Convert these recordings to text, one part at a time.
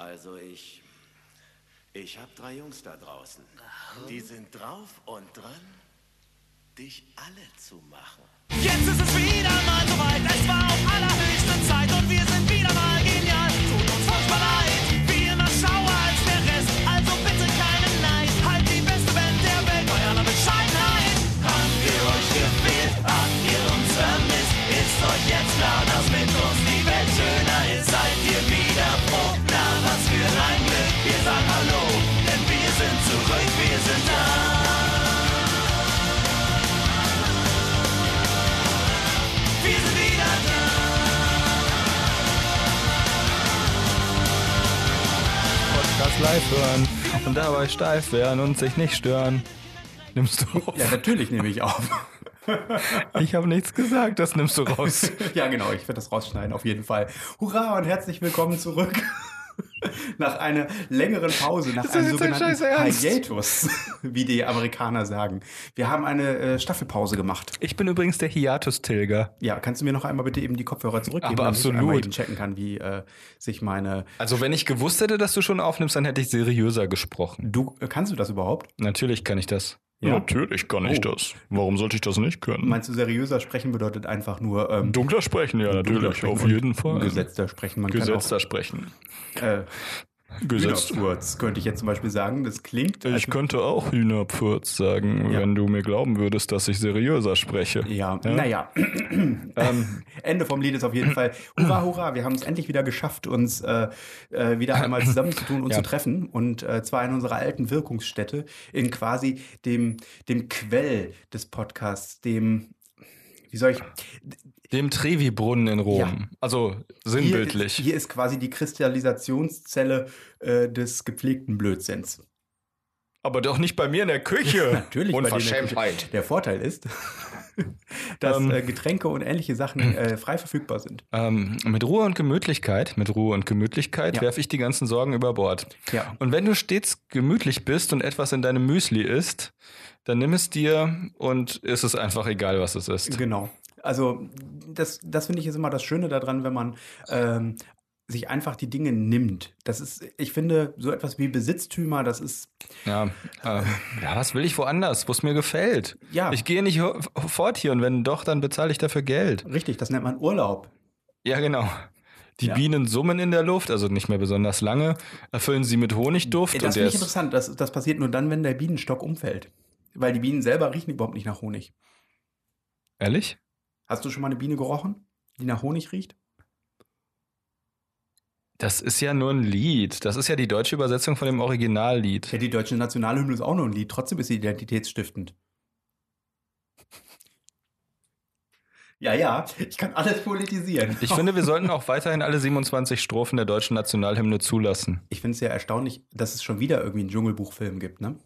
Also ich. Ich hab drei Jungs da draußen. Die sind drauf und dran, dich alle zu machen. Jetzt ist es wieder mal soweit, es war Live hören und dabei steif werden und sich nicht stören. Nimmst du auf? Ja, natürlich nehme ich auf. Ich habe nichts gesagt, das nimmst du raus. ja, genau, ich werde das rausschneiden, auf jeden Fall. Hurra und herzlich willkommen zurück. Nach einer längeren Pause, nach einem sogenannten? Hiatus, wie die Amerikaner sagen. Wir haben eine äh, Staffelpause gemacht. Ich bin übrigens der Hiatus-Tilger. Ja, kannst du mir noch einmal bitte eben die Kopfhörer zurückgeben, Aber damit ich absolut. eben checken kann, wie äh, sich meine... Also wenn ich gewusst hätte, dass du schon aufnimmst, dann hätte ich seriöser gesprochen. Du, äh, kannst du das überhaupt? Natürlich kann ich das. Ja? Natürlich kann ich Oh. das. Warum sollte ich das nicht können? Meinst du, seriöser sprechen bedeutet einfach nur... Ähm, Dunkler sprechen, ja, natürlich, sprechen auf jeden Fall. Gesetzter sprechen. Man Gesetzter sprechen. kann auch... Äh, Gesetzt. Hühnerfurz, könnte ich jetzt zum Beispiel sagen. Das klingt... Ich könnte auch Hühnerpfurz sagen, Ja. wenn du mir glauben würdest, dass ich seriöser spreche. Ja, naja. ähm, Ende vom Lied ist auf jeden Fall. Hurra, hurra, wir haben es endlich wieder geschafft, uns äh, äh, wieder einmal zusammenzutun und Ja. zu treffen. Und äh, zwar in unserer alten Wirkungsstätte, in quasi dem, dem Quell des Podcasts, dem, wie soll ich, Dem Trevi-Brunnen in Rom. Ja. Also hier, sinnbildlich. hier ist quasi die Kristallisationszelle äh, des gepflegten Blödsinns. Aber doch nicht bei mir in der Küche. Natürlich, in der Unverschämtheit. Küche. Der Vorteil ist, dass Ähm. äh, Getränke und ähnliche Sachen äh, frei verfügbar sind. Ähm, mit Ruhe und Gemütlichkeit, mit Ruhe und Gemütlichkeit Ja. werfe ich die ganzen Sorgen über Bord. Ja. Und wenn du stets gemütlich bist und etwas in deinem Müsli isst, dann nimm es dir und ist es einfach egal, was es ist. Genau. Also das, das finde ich ist immer das Schöne daran, wenn man ähm, sich einfach die Dinge nimmt. Das ist, ich finde, so etwas wie Besitztümer, das ist, Ja, äh, ja, was will ich woanders, wo es mir gefällt? Ja. Ich gehe nicht fort hier und wenn doch, dann bezahle ich dafür Geld. richtig, das nennt man Urlaub. Ja, genau. Die Ja. Bienen summen in der Luft, also nicht mehr besonders lange, erfüllen sie mit Honigduft. Das finde ich interessant. Das, das passiert nur dann, wenn der Bienenstock umfällt. Weil die Bienen selber riechen überhaupt nicht nach Honig. ehrlich? Hast du schon mal eine Biene gerochen, die nach Honig riecht? Das ist ja nur ein Lied. Das ist ja die deutsche Übersetzung von dem Originallied. Ja, die deutsche Nationalhymne ist auch nur ein Lied. Trotzdem ist sie identitätsstiftend. Ja, ja, ich kann alles politisieren. Ich finde, wir sollten auch weiterhin alle 27 Strophen der deutschen Nationalhymne zulassen. Ich finde es ja erstaunlich, dass es schon wieder irgendwie einen Dschungelbuchfilm gibt, ne?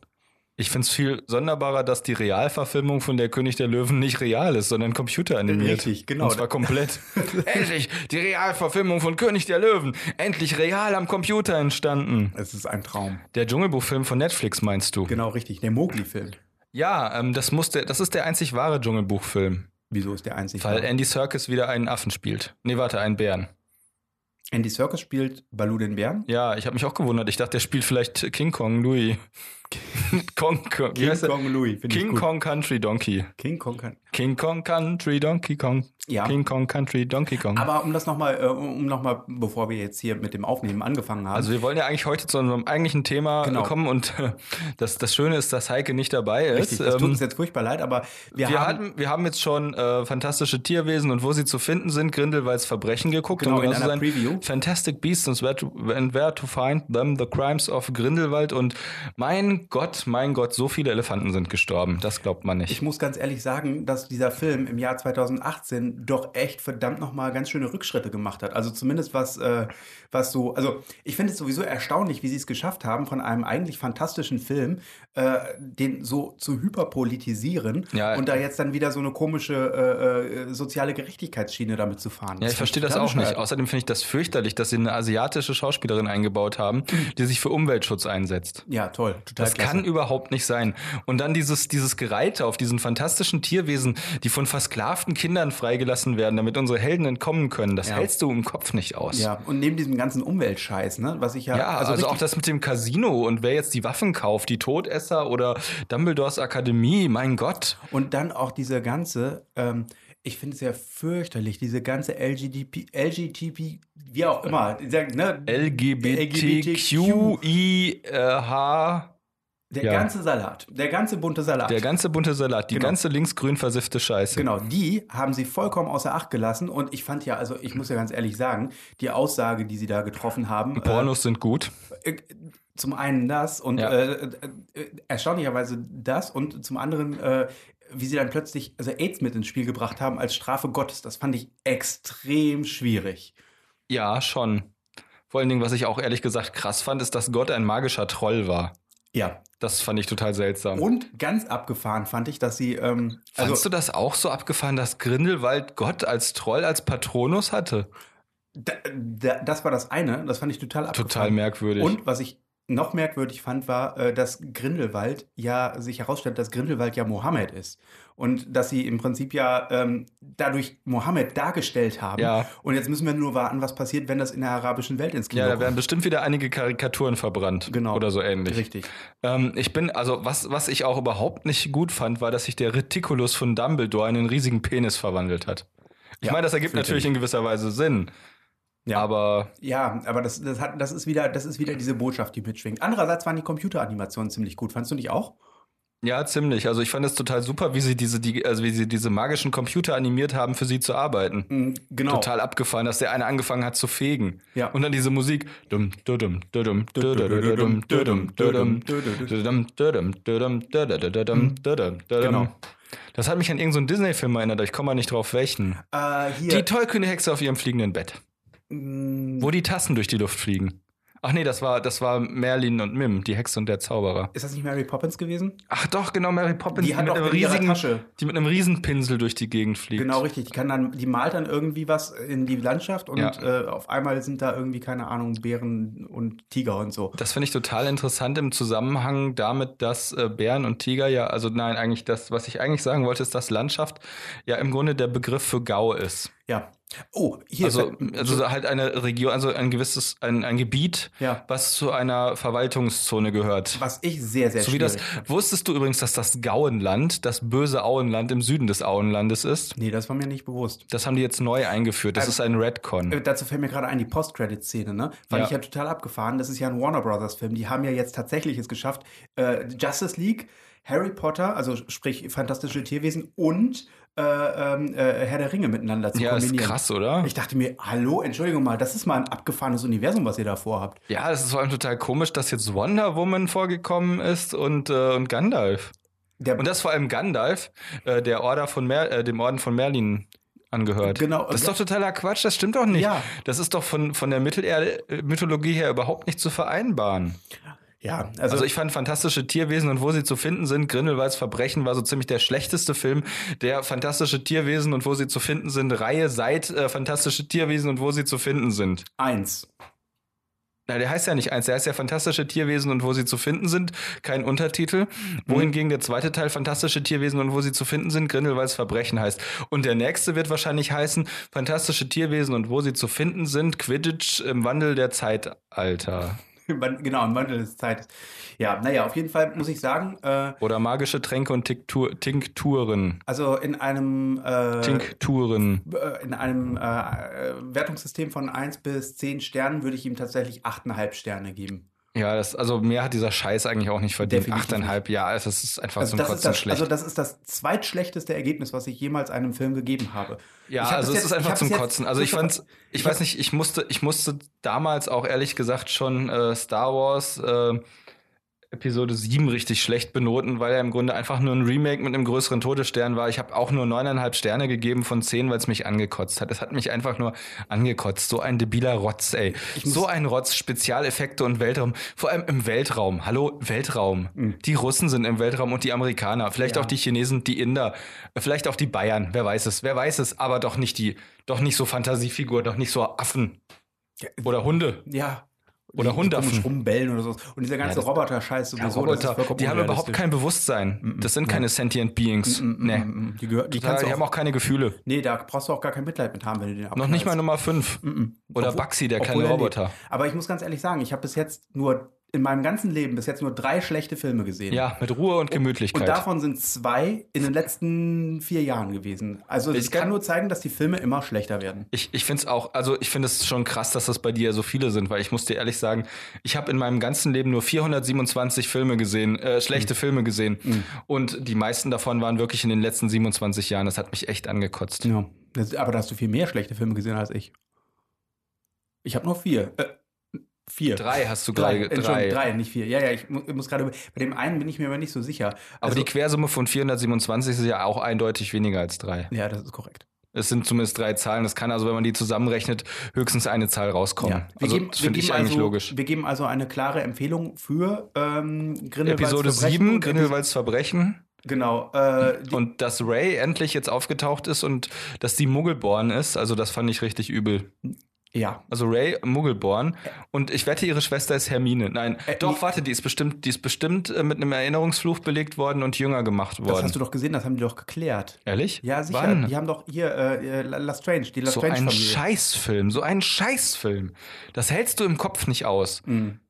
Ich finde es viel sonderbarer, dass die Realverfilmung von der König der Löwen nicht real ist, sondern computeranimiert. Richtig, genau. Und zwar komplett. Endlich die Realverfilmung von König der Löwen. Endlich real am Computer entstanden. Es ist ein Traum. Der Dschungelbuchfilm von Netflix meinst du? Genau, richtig. Der Mowgli-Film. Ja, ähm, das, muss der, das ist der einzig wahre Dschungelbuchfilm. Wieso ist der einzig? Weil wahr? Andy Serkis wieder einen Affen spielt. Nee, warte, einen Bären. Andy Serkis spielt Baloo den Bären. Ja, ich habe mich auch gewundert. Ich dachte, der spielt vielleicht King Kong Louis. Kong, Kong, King? Kong Louis. King. Kong Country Donkey. King Kong kann. King Kong Country Donkey Kong. Ja. King Kong Country Donkey Kong. Aber um das nochmal, äh, um nochmal, bevor wir jetzt hier mit dem Aufnehmen angefangen haben. also wir wollen ja eigentlich heute zu unserem eigentlichen Thema Genau. kommen und äh, das, das Schöne ist, dass Heike nicht dabei ist. richtig, das tut Ähm, uns jetzt furchtbar leid, aber wir, wir, haben hatten, wir haben jetzt schon äh, fantastische Tierwesen und wo sie zu finden sind, Grindelwalds Verbrechen geguckt. Genau, um in genau zu einer sein, Preview. Fantastic Beasts and where, to, and where to find them, the crimes of Grindelwald und mein Gott, mein Gott, so viele Elefanten sind gestorben. Das glaubt man nicht. Ich muss ganz ehrlich sagen, dass dieser Film im Jahr 2018 doch echt verdammt nochmal ganz schöne Rückschritte gemacht hat. Also zumindest was, äh, was so, also ich finde es sowieso erstaunlich, wie sie es geschafft haben, von einem eigentlich fantastischen Film äh, den so zu hyperpolitisieren Ja. und da jetzt dann wieder so eine komische äh, äh, soziale Gerechtigkeitsschiene damit zu fahren. Ja, ich verstehe das auch nicht. Außerdem finde ich das fürchterlich, dass sie eine asiatische Schauspielerin eingebaut haben, die sich für Umweltschutz einsetzt. Ja, toll. Total Das klasse. kann überhaupt nicht sein. Und dann dieses, dieses Gereite auf diesen fantastischen Tierwesen, die von versklavten Kindern freigelassen werden, damit unsere Helden entkommen können. Das Ja. hältst du im Kopf nicht aus. Ja, und neben diesem ganzen Umweltscheiß, ne, was ich ja, Ja, also, auch richtig- das mit dem Casino und wer jetzt die Waffen kauft, die Todesser oder Dumbledores Akademie, mein Gott. Und dann auch diese ganze, ähm, ich finde es ja fürchterlich, diese ganze LGDP, LGTP, wie auch immer, ne, LGBTQIH, der ja. ganze Salat, der ganze bunte Salat. der ganze bunte Salat, die Genau. ganze linksgrün versiffte Scheiße. Genau, die haben sie vollkommen außer Acht gelassen und ich fand ja, also ich muss ja ganz ehrlich sagen, die Aussage, die sie da getroffen haben, Pornos sind gut. äh, zum einen das und Ja. äh, äh, äh, erstaunlicherweise das und zum anderen, äh, wie sie dann plötzlich also AIDS mit ins Spiel gebracht haben als Strafe Gottes. Das fand ich extrem schwierig. Ja, schon. Vor allen Dingen, was ich auch ehrlich gesagt krass fand, ist, dass Gott ein magischer Troll war. Ja. Das fand ich total seltsam. Und ganz abgefahren fand ich, dass sie, ähm, also Fandst du das auch so abgefahren, dass Grindelwald Gott als Troll, als Patronus hatte? da, da, das war das eine, das fand ich total abgefahren. Total merkwürdig. Und was ich noch merkwürdig fand, war, äh, dass Grindelwald ja sich herausstellt, dass Grindelwald ja Mohammed ist. Und dass sie im Prinzip ja ähm, dadurch Mohammed dargestellt haben. Ja. Und jetzt müssen wir nur warten, was passiert, wenn das in der arabischen Welt ins Kino ja, da werden kommt. bestimmt wieder einige Karikaturen verbrannt. Genau. Oder so ähnlich. Richtig. Ähm, ich bin, also was, was ich auch überhaupt nicht gut fand, war, dass sich der Reticulus von Dumbledore in einen riesigen Penis verwandelt hat. Ich Ja, meine, das ergibt natürlich in gewisser Weise Sinn. Ja. Aber Ja, aber das, das, hat, das, ist wieder, das ist wieder diese Botschaft, die mitschwingt. Andererseits waren die Computeranimationen ziemlich gut. Fandst du nicht auch? Ja, ziemlich. Also ich fand es total super, wie sie diese, die, also wie sie diese magischen Computer animiert haben, für sie zu arbeiten. Genau. Total abgefallen, dass der eine angefangen hat zu fegen. Ja. Und dann diese Musik. Genau. Das hat mich an irgendeinen Disney-Film erinnert, ich komme mal nicht drauf welchen. Äh, die tollkühne Hexe auf ihrem fliegenden Bett. Wo die Tassen durch die Luft fliegen. Ach nee, das war, das war Merlin und Mim, die Hexe und der Zauberer. ist das nicht Mary Poppins gewesen? Ach doch, genau, Mary Poppins, Die hat mit ihrer riesigen, Tasche. die mit einem Riesenpinsel durch die Gegend fliegt. Genau, richtig. Die kann dann, die malt dann irgendwie was in die Landschaft und Ja. äh, auf einmal sind da irgendwie, keine Ahnung, Bären und Tiger und so. Das finde ich total interessant im Zusammenhang damit, dass äh, Bären und Tiger ja, also nein, eigentlich das, was ich eigentlich sagen wollte, ist, dass Landschaft ja im Grunde der Begriff für Gau ist. Ja. Oh, hier Also, ist also halt eine Region, also ein gewisses, ein, ein Gebiet, Ja. was zu einer Verwaltungszone gehört. was ich sehr, sehr So wie das, wusstest du übrigens, dass das Gauenland, das böse Auenland im Süden des Auenlandes ist? Nee, das war mir nicht bewusst. Das haben die jetzt neu eingeführt. Das Ähm, ist ein Redcon. Äh, Dazu fällt mir gerade ein, die Post-Credit-Szene, ne? Fand Ja. ich ja total abgefahren. Das ist ja ein Warner Brothers-Film. Die haben ja jetzt tatsächlich es geschafft, äh, Justice League, Harry Potter, also sprich fantastische Tierwesen und äh, ähm, äh, Herr der Ringe miteinander zu Ja, ist kombinieren. krass, oder? Ich dachte mir, hallo, Entschuldigung mal, das ist mal ein abgefahrenes Universum, was ihr da vorhabt. Ja, es ist vor allem total komisch, dass jetzt Wonder Woman vorgekommen ist und, äh, und Gandalf. Der, Und das vor allem Gandalf, äh, der Order von Mer äh, dem Orden von Merlin angehört. Genau. Das ist doch totaler Quatsch, das stimmt doch nicht. Ja. Das ist doch von, von der Mittelerde äh, Mythologie her überhaupt nicht zu vereinbaren. Ja, also, Also ich fand fantastische Tierwesen und wo sie zu finden sind, Grindelwalds Verbrechen war so ziemlich der schlechteste Film der fantastische Tierwesen und wo sie zu finden sind, Reihe seit äh, fantastische Tierwesen und wo sie zu finden sind. eins. Na, der heißt ja nicht eins, der heißt ja Fantastische Tierwesen und wo sie zu finden sind, kein Untertitel. Wohingegen der zweite Teil Fantastische Tierwesen und wo sie zu finden sind, Grindelwalds Verbrechen heißt. Und der nächste wird wahrscheinlich heißen Fantastische Tierwesen und wo sie zu finden sind, Quidditch im Wandel der Zeitalter. Genau, im Wandel des Zeites. Ja, naja, auf jeden Fall muss ich sagen, äh, Oder magische Tränke und Tinktur, Tinkturen. also in einem äh, Tinkturen. äh, in einem äh, äh, Wertungssystem von 1 bis 10 Sternen würde ich ihm tatsächlich 8,5 Sterne geben. Ja, das, also mehr hat dieser Scheiß eigentlich auch nicht verdient. Achteinhalb, ja, es ist einfach Also zum das, ist Kotzen das, schlecht. also das ist das zweitschlechteste Ergebnis, was ich jemals einem Film gegeben habe. Ja, Ich hab also es jetzt- ist ich einfach zum Kotzen. Also ich fand's, ich weiß nicht, ich musste, ich musste damals auch ehrlich gesagt schon äh, Star Wars äh, Episode 7 richtig schlecht benoten, weil er im Grunde einfach nur ein Remake mit einem größeren Todesstern war. Ich habe auch nur neuneinhalb Sterne gegeben von zehn, weil es mich angekotzt hat. Es hat mich einfach nur angekotzt. So ein debiler Rotz, ey. So ein Rotz, Spezialeffekte und Weltraum. Vor allem im Weltraum. Hallo, Weltraum. Die Russen sind im Weltraum und die Amerikaner. Vielleicht Ja. auch die Chinesen, die Inder. Vielleicht auch die Bayern. Wer weiß es? Wer weiß es? Aber doch nicht die, doch nicht so Fantasiefigur, doch nicht so Affen. Oder Hunde. Ja, Oder die Hundaffen. Rumbellen oder so. Und dieser ganze das- Roboter-Scheiß Ja, sowieso. das Roboter, die haben überhaupt kein Bewusstsein. Das sind keine sentient Beings. nee. Mm, Die, gehör, die Die, kannst du haben auch, keine Gefühle. Nee, da brauchst du auch gar kein Mitleid mit haben, wenn du den Noch nicht mal abknallst. Nummer 5. Oder Obwohl- Baxi, der kleine er Roboter. Aber ich muss ganz ehrlich sagen, ich habe bis jetzt nur in meinem ganzen Leben bis jetzt nur drei schlechte Filme gesehen. Ja, mit Ruhe und Gemütlichkeit. Und davon sind zwei in den letzten vier Jahren gewesen. Also Ich kann kann- nur zeigen, dass die Filme immer schlechter werden. Ich, ich finde es auch, also ich finde es schon krass, dass das bei dir so viele sind, weil ich muss dir ehrlich sagen, ich habe in meinem ganzen Leben nur 427 Filme gesehen, äh, schlechte Filme gesehen. Und die meisten davon waren wirklich in den letzten 27 Jahren. Das hat mich echt angekotzt. Ja. Das, aber da hast du viel mehr schlechte Filme gesehen als ich. Ich habe nur vier. Äh, vier. Drei hast du Drei, gerade. Entschuldigung, Drei. drei, nicht vier. Ja, ja, ich mu muss gerade. Bei dem einen bin ich mir aber nicht so sicher. Aber Also- die Quersumme von 427 ist ja auch eindeutig weniger als drei. Ja, das ist korrekt. Es sind zumindest drei Zahlen. Das kann also, wenn man die zusammenrechnet, höchstens eine Zahl rauskommen. Ja. Wir also geben, das finde ich eigentlich also, logisch. Wir geben also eine klare Empfehlung für ähm, Grindelwalds Episode Verbrechen 7, und Grindelwalds Verbrechen. Genau. Äh, Und dass Ray endlich jetzt aufgetaucht ist und dass die Muggelborn ist, also das fand ich richtig übel. Ja. Also Ray Muggelborn und ich wette, ihre Schwester ist Hermine. Nein, Äh, doch, warte, die ist bestimmt, die ist bestimmt äh, mit einem Erinnerungsfluch belegt worden und jünger gemacht Das worden. hast du doch gesehen, das haben die doch geklärt. Ehrlich? Ja, sicher. Wann? Die haben doch hier äh, äh, La Strange, die La so Strange ein. Scheißfilm, so ein Scheißfilm. Das hältst du im Kopf nicht aus. Mhm.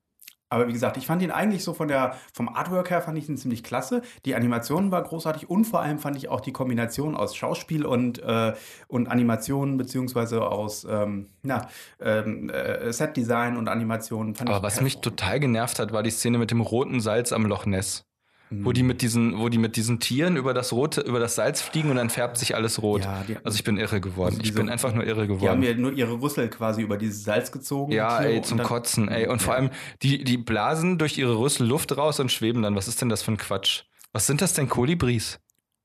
Aber wie gesagt, ich fand ihn eigentlich so von der, vom Artwork her fand ich ihn ziemlich klasse. Die Animation war großartig und vor allem fand ich auch die Kombination aus Schauspiel und, äh, und Animation, beziehungsweise aus ähm, na, ähm, äh, Setdesign und Animation. Fand Aber was mich total genervt hat, war die Szene mit dem roten Salz am Loch Ness. Wo Mhm. die mit diesen, wo die mit diesen Tieren über das rote, über das Salz fliegen und dann färbt sich alles rot. Ja, die- also ich bin irre geworden. Also ich bin einfach nur irre Die haben geworden. mir nur ihre Rüssel quasi über dieses Salz gezogen. Ja, ey, zum dann- Kotzen, ey. Und vor Ja. allem, die, die blasen durch ihre Rüssel Luft raus und schweben dann. Was ist denn das für ein Quatsch? Was sind das denn? Kolibris?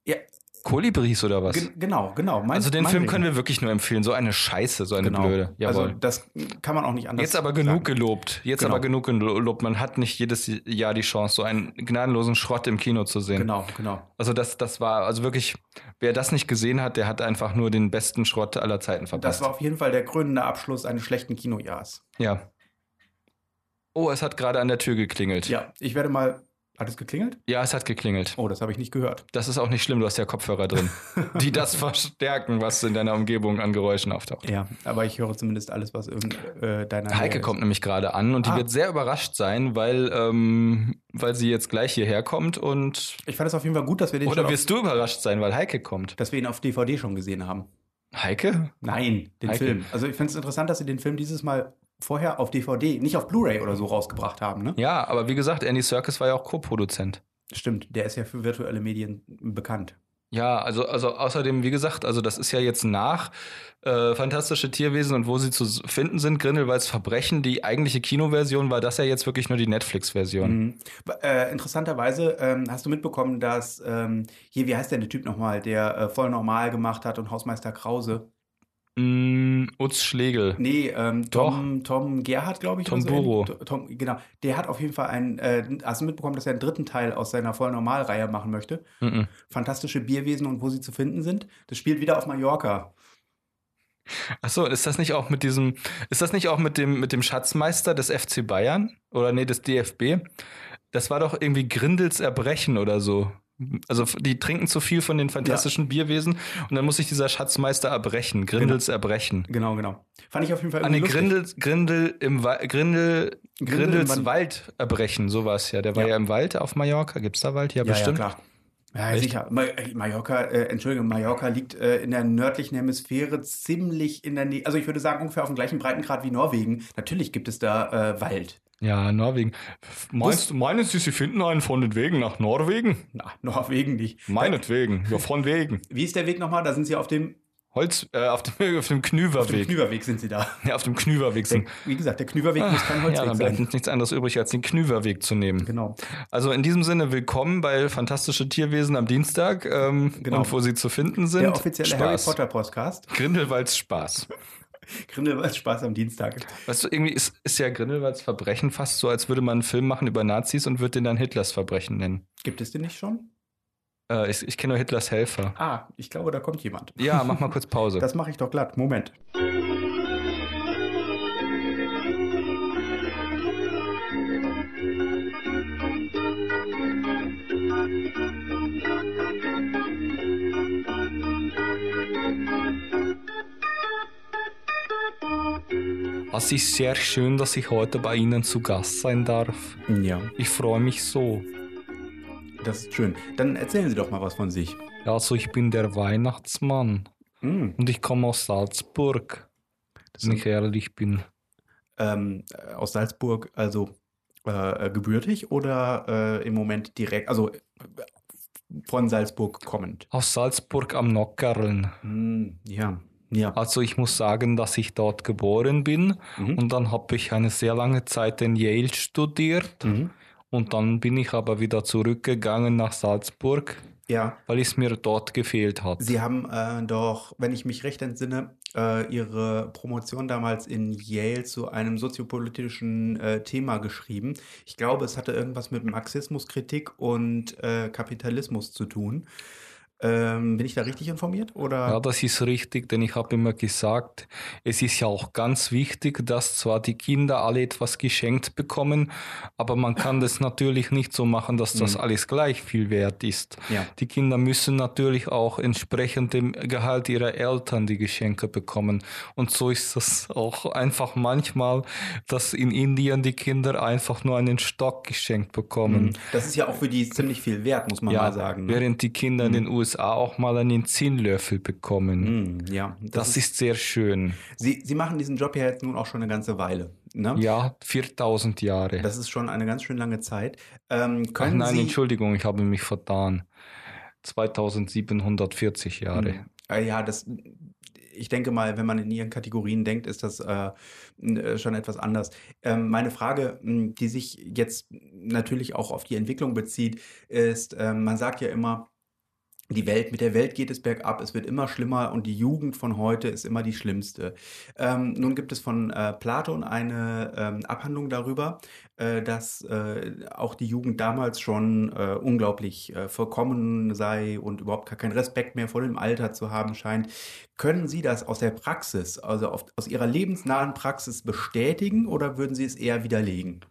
Ja, Kolibris oder was? gen- genau, genau. Mein, also den Film Ding. können wir wirklich nur empfehlen. So eine Scheiße, so eine genau. blöde. Also Jawohl. das kann man auch nicht anders Jetzt aber genug sagen. gelobt. Jetzt Genau. aber genug gelobt. Man hat nicht jedes Jahr die Chance, so einen gnadenlosen Schrott im Kino zu sehen. Genau, genau. Also das, das war, also wirklich, wer das nicht gesehen hat, der hat einfach nur den besten Schrott aller Zeiten Das verpasst. war auf jeden Fall der krönende Abschluss eines schlechten Kinojahrs. ja. Oh, es hat gerade an der Tür geklingelt. Ja, ich werde mal. Hat es geklingelt? Ja, es hat geklingelt. Oh, das habe ich nicht gehört. Das ist auch nicht schlimm, du hast ja Kopfhörer drin, die das verstärken, was in deiner Umgebung an Geräuschen auftaucht. Ja, aber ich höre zumindest alles, was irgend äh, deiner. Heike kommt nämlich gerade an und die Ah. wird sehr überrascht sein, weil, ähm, weil sie jetzt gleich hierher kommt und. Ich fand es auf jeden Fall gut, dass wir den Oder wirst du überrascht sein, weil Heike kommt? dass wir ihn auf DVD schon gesehen haben. Heike? Nein, den Heike. Film. Also ich finde es interessant, dass sie den Film dieses Mal vorher auf DVD, nicht auf Blu-ray oder so rausgebracht haben. Ne? Ja, aber wie gesagt, Andy Serkis war ja auch Co-Produzent. Stimmt, der ist ja für virtuelle Medien bekannt. Ja, also, also außerdem, wie gesagt, also das ist ja jetzt nach äh, Fantastische Tierwesen und wo sie zu finden sind, Grindelwalds Verbrechen. Die eigentliche Kinoversion war das ja jetzt wirklich nur die Netflix-Version. Mhm. Äh, interessanterweise ähm, hast du mitbekommen, dass ähm, hier, wie heißt denn der Typ nochmal, der äh, voll normal gemacht hat und Hausmeister Krause? Mm, Utz Schlegel. Nee, ähm, Tom, Tom Gerhardt, glaube ich. Tom so Buro. ähnlich. Tom, genau. Der hat auf jeden Fall einen, äh, hast du mitbekommen, dass er einen dritten Teil aus seiner voll Normal-Reihe machen möchte? Mhm. Fantastische Bierwesen und wo sie zu finden sind. Das spielt wieder auf Mallorca. Achso, ist das nicht auch mit diesem, ist das nicht auch mit dem, mit dem Schatzmeister des FC Bayern? Oder nee, des DFB? Das war doch irgendwie Grindels Erbrechen oder so. Also die trinken zu viel von den fantastischen Bierwesen und dann muss sich dieser Schatzmeister erbrechen. Grindels Erbrechen. Genau, genau. Fand ich auf jeden Fall Ah, nee, irgendwie lustig. Grindel, Grindel im Wa Grindel, Grindel im Grindels Wand- Wald erbrechen, so war es ja. Der war Ja. ja. im Wald auf Mallorca. Gibt's da Wald? Ja, Ja, bestimmt. ja, klar. Ja, Echt? sicher. Ma äh, Mallorca, äh, Entschuldigung, Mallorca liegt äh, in der nördlichen Hemisphäre ziemlich in der Nähe, also ich würde sagen ungefähr auf dem gleichen Breitengrad wie Norwegen. Natürlich gibt es da äh, Wald. Ja, Norwegen. Meinst, meinen Sie, Sie finden einen von den Wegen nach Norwegen? Na, Norwegen nicht. Meinetwegen, ja, von wegen. Wie ist der Weg nochmal? Da sind sie auf dem, Holz, äh, auf dem, auf dem auf dem Knüverweg. Knüverweg sind sie da. ja, auf dem Knüverweg Der, sind. wie gesagt, der Knüverweg muss kein Ja, Holzweg dann bleibt sein. uns nichts anderes übrig, als den Knüverweg zu nehmen. Genau. Also in diesem Sinne, willkommen bei Fantastische Tierwesen am Dienstag ähm, Genau. und wo sie zu finden sind. Der offizielle Harry Spaß. Potter Podcast. Grindelwalds Spaß. Grindelwald Spaß am Dienstag. Weißt du, irgendwie ist, ist ja Grindelwalds Verbrechen fast so, als würde man einen Film machen über Nazis und würde den dann Hitlers Verbrechen nennen. Gibt es den nicht schon? Äh, ich ich kenne nur Hitlers Helfer. Ah, ich glaube, da kommt jemand. Ja, mach mal kurz Pause. Das mache ich doch glatt. Moment. Es ist sehr schön, dass ich heute bei Ihnen zu Gast sein darf. Ja, Ich freue mich so. das ist schön. Dann erzählen Sie doch mal was von sich. Also ich bin der Weihnachtsmann Hm, und ich komme aus Salzburg, wenn ich ehrlich bin. ähm, äh, aus Salzburg, also äh, äh, gebürtig oder äh, im Moment direkt, also äh, von Salzburg kommend? Aus Salzburg am Nockerln. Hm, ja, ja. Also ich muss sagen, dass ich dort geboren bin Mhm. und dann habe ich eine sehr lange Zeit in Yale studiert Mhm. und dann bin ich aber wieder zurückgegangen nach Salzburg, Ja, weil es mir dort gefehlt hat. Sie haben äh, doch, wenn ich mich recht entsinne, äh, Ihre Promotion damals in Yale zu einem soziopolitischen äh, Thema geschrieben. Ich glaube, es hatte irgendwas mit Marxismuskritik und äh, Kapitalismus zu tun. Ähm, bin ich da richtig informiert? Oder? Ja, das ist richtig, denn ich habe immer gesagt, es ist ja auch ganz wichtig, dass zwar die Kinder alle etwas geschenkt bekommen, aber man kann das natürlich nicht so machen, dass das alles gleich viel wert ist. Ja. Die Kinder müssen natürlich auch entsprechend dem Gehalt ihrer Eltern die Geschenke bekommen. Und so ist das auch einfach manchmal, dass in Indien die Kinder einfach nur einen Stock geschenkt bekommen. Das ist ja auch für die ziemlich viel wert, muss man Ja, mal sagen. ne? während die Kinder in den USA auch mal einen Zinnlöffel bekommen. Hm, ja, Das, ist sehr schön. Sie, Sie machen diesen Job ja jetzt nun auch schon eine ganze Weile. Ne? Ja, 4000 Jahre. Das ist schon eine ganz schön lange Zeit. Ähm, Ach nein, Sie, Entschuldigung, ich habe mich vertan. 2740 Jahre. Äh, ja, das, ich denke mal, wenn man in ihren Kategorien denkt, ist das äh, äh, schon etwas anders. Ähm, meine Frage, mh, die sich jetzt natürlich auch auf die Entwicklung bezieht, ist, ähm, man sagt ja immer, die Welt, mit der Welt geht es bergab, es wird immer schlimmer und die Jugend von heute ist immer die schlimmste. Ähm, nun gibt es von äh, Platon eine ähm, Abhandlung darüber, äh, dass äh, auch die Jugend damals schon äh, unglaublich äh, vollkommen sei und überhaupt gar keinen Respekt mehr vor dem Alter zu haben scheint. Können Sie das aus der Praxis, also auf, aus Ihrer lebensnahen Praxis bestätigen oder würden Sie es eher widerlegen?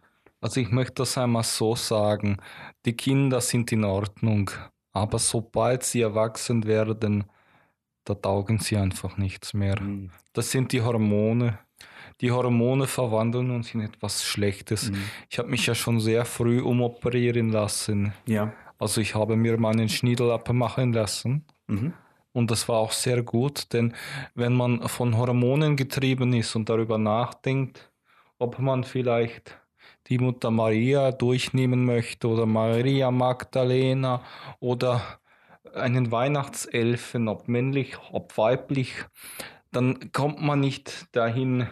Also ich möchte das einmal so sagen. Die Kinder sind in Ordnung, aber sobald sie erwachsen werden, da taugen sie einfach nichts mehr. Mhm. Das sind die Hormone. Die Hormone verwandeln uns in etwas Schlechtes. Mhm. Ich habe mich ja schon sehr früh umoperieren lassen. Ja. Also ich habe mir meinen Schniedel abmachen lassen. Mhm. Und das war auch sehr gut, denn wenn man von Hormonen getrieben ist und darüber nachdenkt, ob man vielleicht die Mutter Maria durchnehmen möchte oder Maria Magdalena oder einen Weihnachtselfen, ob männlich, ob weiblich, dann kommt man nicht dahin,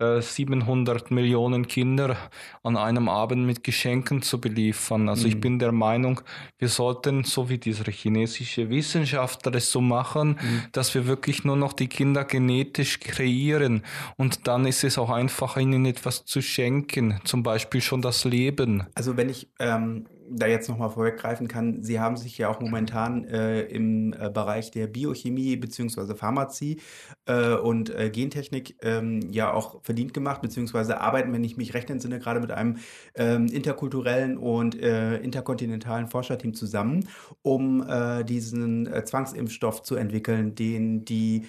äh, 700 Millionen Kinder an einem Abend mit Geschenken zu beliefern. Also ich Mhm. bin der Meinung, wir sollten, so wie dieser chinesische Wissenschaftler es so machen, dass wir wirklich nur noch die Kinder genetisch kreieren. Und dann ist es auch einfacher, ihnen etwas zu schenken, zum Beispiel schon das Leben. Also wenn ich ähm, da jetzt nochmal vorweggreifen kann, Sie haben sich ja auch momentan äh, im äh, Bereich der Biochemie beziehungsweise Pharmazie äh, und äh, Gentechnik ähm, ja auch verdient gemacht, beziehungsweise arbeiten, wenn ich mich recht entsinne, gerade mit einem ähm, interkulturellen und äh, interkontinentalen Forscherteam zusammen, um äh, diesen Zwangsimpfstoff zu entwickeln, den die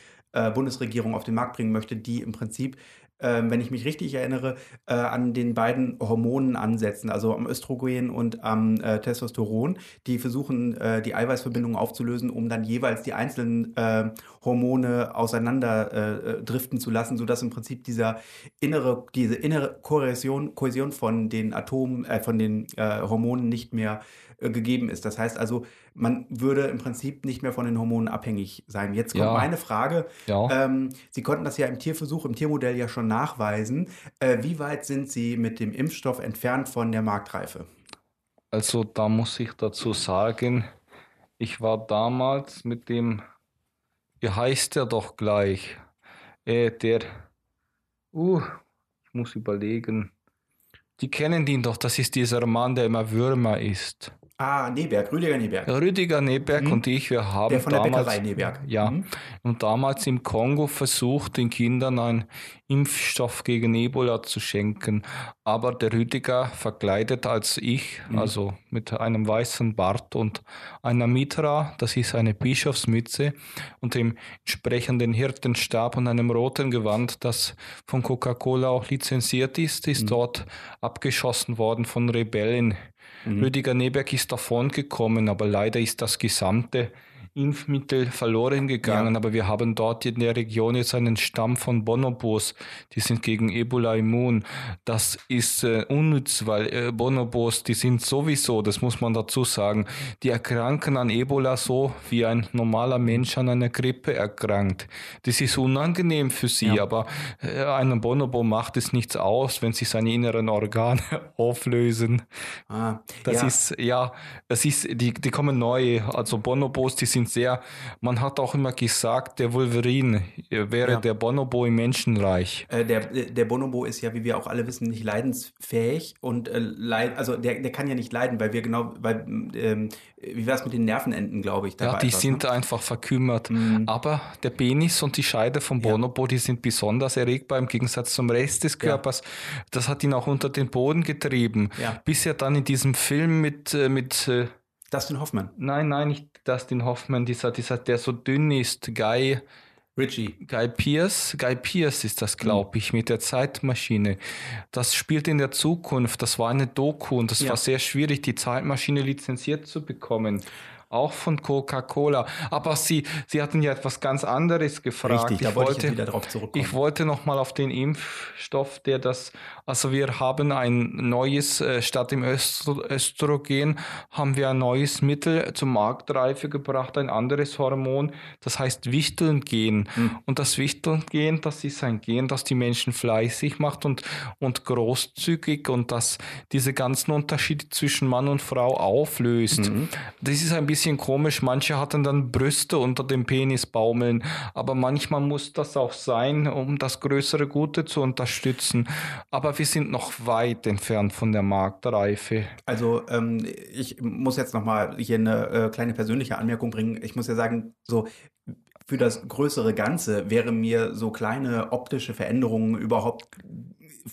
Bundesregierung auf den Markt bringen möchte, die im Prinzip ähm, wenn ich mich richtig erinnere, äh, an den beiden Hormonen ansetzen, also am Östrogen und am äh, Testosteron, die versuchen, äh, die Eiweißverbindungen aufzulösen, um dann jeweils die einzelnen äh, Hormone auseinander äh, äh, driften zu lassen, sodass im Prinzip dieser innere, diese innere Kohäsion, Kohäsion von den Atomen, äh, von den äh, Hormonen nicht mehr äh, gegeben ist. Das heißt also, man würde im Prinzip nicht mehr von den Hormonen abhängig sein. Jetzt kommt Ja. meine Frage. Ja. Ähm, Sie konnten das ja im Tierversuch, im Tiermodell ja schon nachweisen. Äh, wie weit sind Sie mit dem Impfstoff entfernt von der Marktreife? Also da muss ich dazu sagen, ich war damals mit dem, wie heißt der doch gleich? Äh, der, uh, ich muss überlegen. Die kennen ihn doch, das ist dieser Mann, der immer Würmer isst. Ah, Neberg, Rüdiger Neberg. Rüdiger Neberg und ich, wir haben Mhm. Der von der damals, Bäckerei Neberg. Ja, Mhm. und damals im Kongo versucht, den Kindern einen Impfstoff gegen Ebola zu schenken. Aber der Rüdiger verkleidet als ich, Mhm. also mit einem weißen Bart und einer Mitra, das ist eine Bischofsmütze, und dem entsprechenden Hirtenstab und einem roten Gewand, das von Coca-Cola auch lizenziert ist, Mhm. ist dort abgeschossen worden von Rebellen. Rüdiger Neberg ist davon gekommen, aber leider ist das gesamte Impfmittel verloren gegangen. Ja. Aber wir haben dort in der Region jetzt einen Stamm von Bonobos, die sind gegen Ebola immun. Das ist äh, unnütz, weil äh, Bonobos, die sind sowieso, das muss man dazu sagen, die erkranken an Ebola so, wie ein normaler Mensch an einer Grippe erkrankt. Das ist unangenehm für sie, Ja. aber äh, einem Bonobo macht es nichts aus, wenn sie seine inneren Organe auflösen. Ah, Das ja. ist, ja, das ist, die, die kommen neu. Also Bonobos, die sind sehr, man hat auch immer gesagt, der Wolverine wäre Ja. der Bonobo im Menschenreich. Äh, der, der Bonobo ist ja, wie wir auch alle wissen, nicht leidensfähig und äh, leid, also der, der kann ja nicht leiden, weil wir genau, weil, ähm, wie war es mit den Nervenenden, glaube ich? Da Ja, die etwas, sind ne? Mhm. einfach verkümmert. Aber der Penis und die Scheide vom Ja. Bonobo, die sind besonders erregbar im Gegensatz zum Rest des Körpers. Das hat ihn auch unter den Boden getrieben. Ja. Bis er dann in diesem Film mit, äh, mit äh, Dustin Hoffman, nein, nein, nicht Dustin Hoffman, dieser, dieser, der so dünn ist, Guy. Richie. Guy Pierce, Guy Pierce ist das, glaube ich, mit der Zeitmaschine. Das spielt in der Zukunft. Das war eine Doku und das Ja. war sehr schwierig, die Zeitmaschine lizenziert zu bekommen. Auch von Coca-Cola. Aber sie, sie hatten ja etwas ganz anderes gefragt. Richtig, da wollte ich jetzt wieder drauf zurückkommen. Ich wollte noch mal auf den Impfstoff, der das, also wir haben ein neues, äh, statt dem Östro Östrogen haben wir ein neues Mittel zur Marktreife gebracht, ein anderes Hormon, das heißt Wichteln-Gen. Hm. Und das Wichteln-Gen, das ist ein Gen, das die Menschen fleißig macht und, und großzügig und das diese ganzen Unterschiede zwischen Mann und Frau auflöst. Mhm. Das ist ein bisschen komisch. Manche hatten dann Brüste unter dem Penis baumeln, aber manchmal muss das auch sein, um das größere Gute zu unterstützen. Aber wir sind noch weit entfernt von der Marktreife. Also ähm, ich muss jetzt noch mal hier eine äh, kleine persönliche Anmerkung bringen. Ich muss ja sagen, so für das größere Ganze wäre mir so kleine optische Veränderungen überhaupt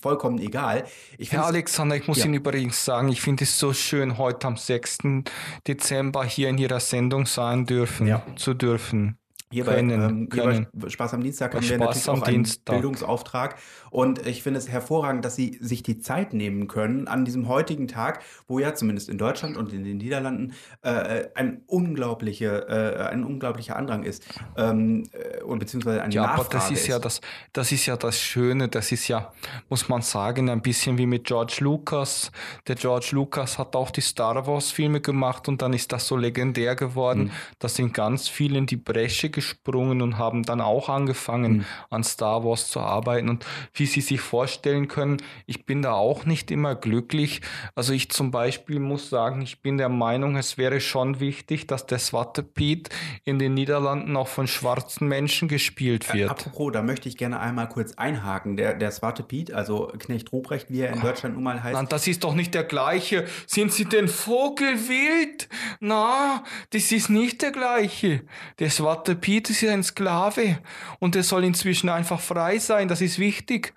vollkommen egal. Ich Herr Alexander, ich muss Ja. Ihnen übrigens sagen, ich finde es so schön, heute am 6. Dezember hier in Ihrer Sendung sein dürfen, Ja. zu dürfen. Hier bei, können, ähm, hier bei können. Spaß am Dienstag Bei haben wir Spaß natürlich am auch einen Dienstag. Bildungsauftrag. Und ich finde es hervorragend, dass Sie sich die Zeit nehmen können an diesem heutigen Tag, wo ja zumindest in Deutschland und in den Niederlanden äh, ein, unglaubliche, äh, ein unglaublicher Andrang ist. Ähm, äh, und beziehungsweise eine Ja, Nachfrage aber das ist ja das, das ist ja das Schöne, das ist ja, muss man sagen, ein bisschen wie mit George Lucas. Der George Lucas hat auch die Star Wars Filme gemacht und dann ist das so legendär geworden. Mhm. Da sind ganz viele in die Bresche gesprungen und haben dann auch angefangen, Mhm. an Star Wars zu arbeiten. Und wie Sie sich vorstellen können, ich bin da auch nicht immer glücklich. Also ich zum Beispiel muss sagen, ich bin der Meinung, es wäre schon wichtig, dass der Zwarte Piet in den Niederlanden auch von schwarzen Menschen gespielt wird. Apropos, da möchte ich gerne einmal kurz einhaken. Der, der Swarte Piet, also Knecht Ruprecht, wie er in Deutschland nun mal heißt. Nein, das ist doch nicht der gleiche. Sind Sie denn Vogelwild? Na, das ist nicht der gleiche. Der Swarte Piet ist ja ein Sklave und der soll inzwischen einfach frei sein. Das ist wichtig.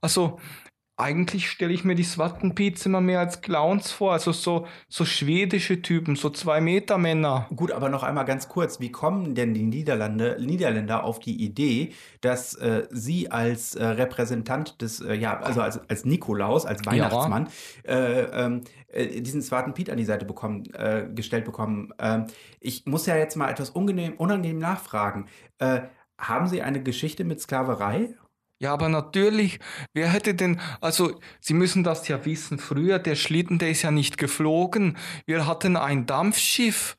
Also, eigentlich stelle ich mir die Swatten Piets immer mehr als Clowns vor. Also so, so schwedische Typen, so zwei Meter Männer. Gut, aber noch einmal ganz kurz. Wie kommen denn die Niederlande, Niederländer auf die Idee, dass äh, sie als äh, Repräsentant des, äh, ja, also als, als Nikolaus, als Weihnachtsmann, äh, ähm, äh, diesen Swarten Piet an die Seite bekommen, äh, gestellt bekommen? Ähm, ich muss ja jetzt mal etwas unangenehm, unangenehm nachfragen. Haben Sie eine Geschichte mit Sklaverei? Ja, aber natürlich, wer hätte denn, also Sie müssen das ja wissen, früher der Schlitten, der ist ja nicht geflogen. Wir hatten ein Dampfschiff.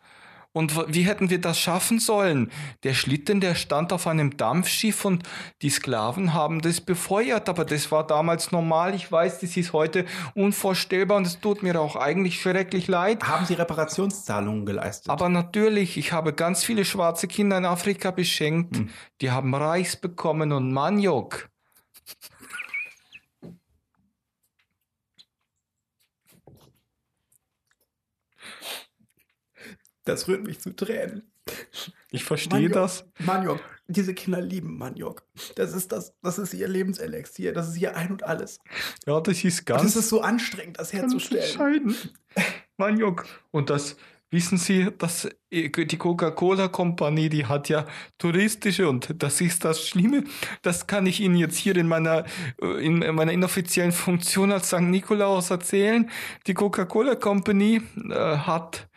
Und wie hätten wir das schaffen sollen? Der Schlitten, der stand auf einem Dampfschiff und die Sklaven haben das befeuert, aber das war damals normal. Ich weiß, das ist heute unvorstellbar und es tut mir auch eigentlich schrecklich leid. Haben Sie Reparationszahlungen geleistet? Aber natürlich, ich habe ganz viele schwarze Kinder in Afrika beschenkt. Die haben Reis bekommen und Maniok. Das rührt mich zu Tränen. Ich verstehe das. Maniok, diese Kinder lieben Maniok. Das ist das, das ist ihr Lebenselixier. Das ist ihr Ein und Alles. Ja, das ist ganz. Das ist so anstrengend, das herzustellen. Maniok. Und das, wissen Sie, dass äh, die Coca-Cola-Kompanie, die hat ja touristische und das ist das Schlimme. Das kann ich Ihnen jetzt hier in meiner, äh, in meiner inoffiziellen Funktion als St. Nikolaus erzählen. Die Coca-Cola Company äh, hat,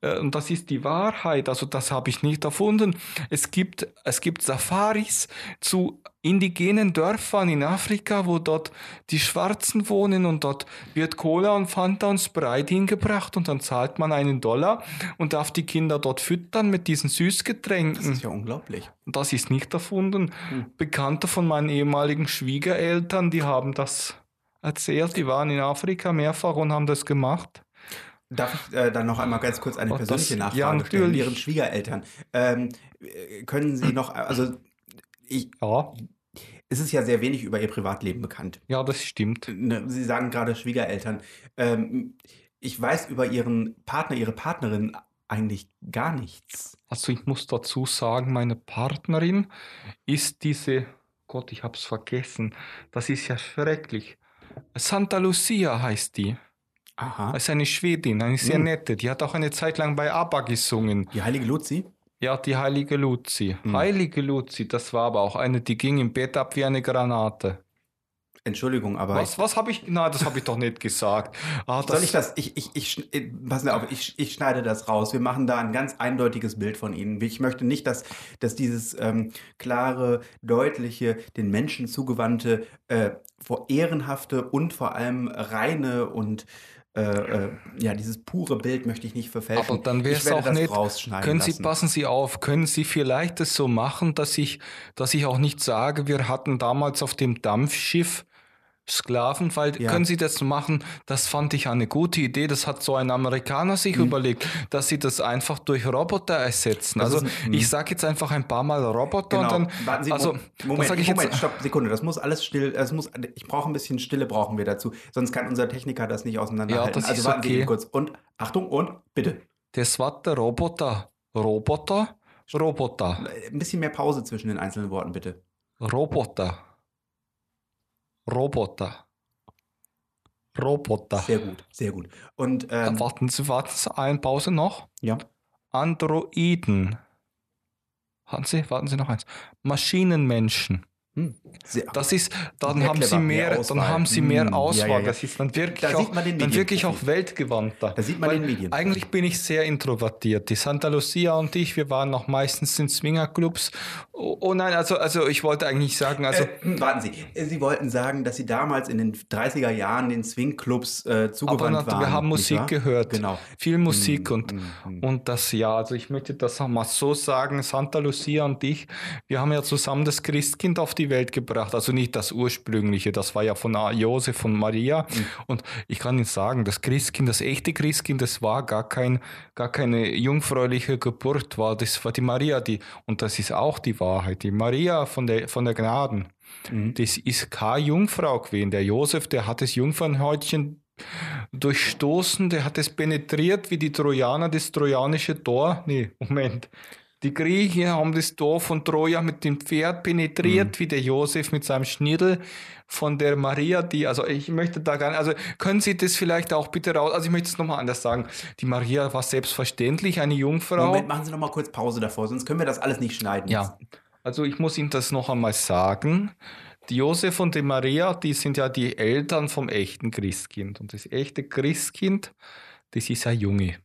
äh, und das ist die Wahrheit, also das habe ich nicht erfunden. Es gibt, es gibt Safaris zu indigenen Dörfern in Afrika, wo dort die Schwarzen wohnen und dort wird Cola und Fanta und Sprite hingebracht und dann zahlt man einen Dollar und darf die Kinder dort füttern mit diesen Das Süßgetränken. ist ja unglaublich. Das ist nicht erfunden. Hm. Bekannte von meinen ehemaligen Schwiegereltern, die haben das erzählt, die waren in Afrika mehrfach und haben das gemacht. Darf ich äh, dann noch einmal ganz kurz eine Oh, persönliche das- Nachfrage ja, stellen? Ihren Schwiegereltern. Ähm, äh, können Sie noch, also ich, Ja, es ist ja sehr wenig über Ihr Privatleben bekannt. ja, das stimmt. Ne, Sie sagen gerade Schwiegereltern. Ähm, ich weiß über Ihren Partner, Ihre Partnerin eigentlich gar nichts. Also ich muss dazu sagen, meine Partnerin ist diese, Gott, ich hab's vergessen, das ist ja schrecklich. Santa Lucia heißt die. Aha. Das ist eine Schwedin, eine sehr Hm. nette. Die hat auch eine Zeit lang bei ABBA gesungen. Die heilige Luzi? Ja, die heilige Luzi. Hm. Heilige Luzi, das war aber auch eine, die ging im Bett ab wie eine Granate. Entschuldigung, aber Was, was habe ich? Nein, das habe ich doch nicht gesagt. Ah, Soll ich das? Ich, ich, ich, äh, Sie auf, ich, ich schneide das raus. Wir machen da ein ganz eindeutiges Bild von Ihnen. Ich möchte nicht, dass, dass dieses ähm, klare, deutliche, den Menschen zugewandte, äh, vor ehrenhafte und vor allem reine und äh, äh, ja, dieses pure Bild möchte ich nicht verfälschen. Aber dann wäre es auch das nicht. rausschneiden Können Sie, lassen. passen Sie auf, können Sie vielleicht es so machen, dass ich, dass ich auch nicht sage, wir hatten damals auf dem Dampfschiff Sklaven, weil Ja. können Sie das machen? Das fand ich eine gute Idee. Das hat so ein Amerikaner sich überlegt, dass sie das einfach durch Roboter ersetzen. Mhm. Das also ein- ich sage jetzt einfach ein paar Mal Roboter Genau. und dann, Warten Sie, also Moment, Moment, jetzt. stopp, Sekunde. Das muss alles still. Das muss, ich brauche ein bisschen Stille, brauchen wir dazu. Sonst kann unser Techniker das nicht auseinanderhalten. Ja, das also ist warten Sie okay. eben kurz. Und Achtung und bitte. Das war der Roboter. Roboter? Roboter. Ein bisschen mehr Pause zwischen den einzelnen Worten, bitte. Roboter. Roboter. Roboter. Sehr gut, sehr gut. Und ähm, warten Sie, warten Sie, eine Pause noch. ja, Androiden. Warten Sie, warten Sie noch eins. Maschinenmenschen. Hm, Das ist, dann haben Sie clever, mehr mehr, dann Auswahl. haben Sie Hm, mehr ja, Auswahl. ja, ja. Das ist dann wirklich Da auch, dann wirklich auch weltgewandter. Da sieht man Weil den Medien. Eigentlich bin ich sehr introvertiert. Die Santa Lucia und ich, wir waren noch meistens in Swingerclubs. Oh, oh nein, also, also ich wollte eigentlich sagen, also äh, hm, warten Sie, Sie wollten sagen, dass Sie damals in den 30er Jahren den Swingclubs äh, zugewandt Aber waren. wir haben Musik gehört. Genau. Viel Musik Mm, und, mm, mm. und das, ja, also ich möchte das auch mal so sagen, Santa Lucia und ich, wir haben ja zusammen das Christkind auf die Welt gebracht. Also nicht das ursprüngliche, das war ja von Josef und Maria. Mm. Und ich kann Ihnen sagen, das Christkind, das echte Christkind, das war gar kein, gar keine jungfräuliche Geburt, war, das war die Maria, die, und das ist auch die Wahrheit, die Maria von der, von der Gnaden. Mhm. Das ist keine Jungfrau gewesen. Der Josef, der hat das Jungfernhäutchen durchstoßen, der hat es penetriert wie die Trojaner das trojanische Tor. Nee, Moment. Die Griechen haben das Tor von Troja mit dem Pferd penetriert, wie der Josef mit seinem Schniedel von der Maria, die, also ich möchte da gar nicht, also können Sie das vielleicht auch bitte raus, also ich möchte es nochmal anders sagen. Die Maria war selbstverständlich eine Jungfrau. Moment, machen Sie noch mal kurz Pause davor, sonst können wir das alles nicht schneiden. Ja, also ich muss Ihnen das noch einmal sagen. Die Josef und die Maria, die sind ja die Eltern vom echten Christkind. Und das echte Christkind, das ist ein Junge.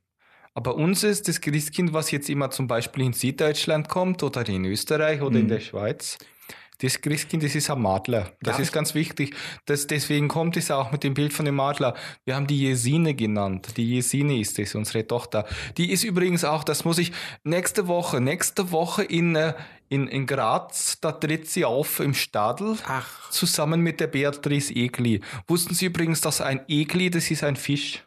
Aber uns ist das Christkind, was jetzt immer zum Beispiel in Süddeutschland kommt oder in Österreich oder in der Schweiz, das Christkind, das ist ein Madler. Das Darf ist ganz wichtig. Das, deswegen kommt es auch mit dem Bild von dem Madler. Wir haben die Jesine genannt. Die Jesine ist es, unsere Tochter. Die ist übrigens auch, das muss ich, nächste Woche, nächste Woche in, äh, in, in Graz, da tritt sie auf im Stadel. Ach. Zusammen mit der Beatrice Egli. Wussten Sie übrigens, dass ein Egli, das ist ein Fisch?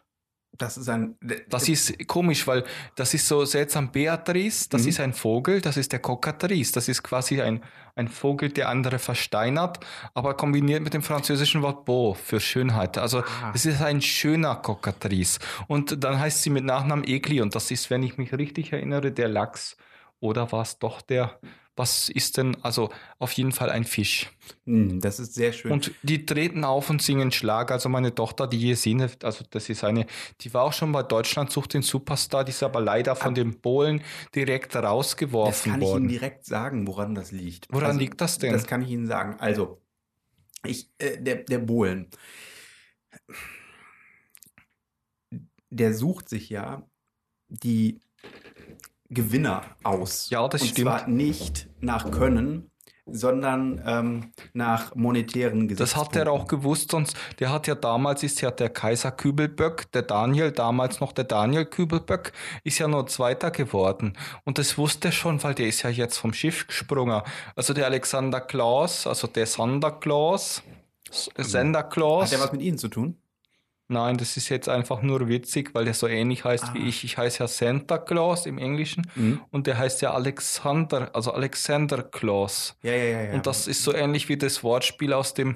Das ist ein. Das ist komisch, weil das ist so seltsam. Beatrice, das Mhm. ist ein Vogel, das ist der Cocatrice. Das ist quasi ein, ein Vogel, der andere versteinert, aber kombiniert mit dem französischen Wort beau für Schönheit. Also Ah. es ist ein schöner Cocatrice. Und dann heißt sie mit Nachnamen Egli und das ist, wenn ich mich richtig erinnere, der Lachs. Oder war es doch der, was ist denn, also auf jeden Fall ein Fisch. Hm, das ist sehr schön. Und die treten auf und singen Schlag. Also meine Tochter, die Jesine, also das ist eine, die war auch schon bei Deutschland sucht den Superstar, die ist aber leider von den Polen direkt das rausgeworfen kann ich Ihnen worden. direkt sagen, woran das liegt. Woran liegt das denn? Das kann ich Ihnen sagen. Also, ich, äh, der, der Bohlen, der sucht sich ja die Gewinner aus. Ja, das Und stimmt. zwar nicht nach Können, sondern ähm, nach monetären Das hat er auch gewusst, sonst, der hat ja damals, ist ja der Kaiser Kübelböck, der Daniel, damals noch der Daniel Kübelböck, ist ja nur Zweiter geworden. Und das wusste er schon, weil der ist ja jetzt vom Schiff gesprungen. Also der Alexander Klaus, also der Sander Klaus, Sender Klaus. Hat er was mit Ihnen zu tun? Nein, das ist jetzt einfach nur witzig, weil der so ähnlich heißt Ah. wie ich. Ich heiße ja Santa Claus im Englischen Mhm. und der heißt ja Alexander, also Alexander Claus. Ja, ja, ja. ja. Und das ist so ähnlich wie das Wortspiel aus dem,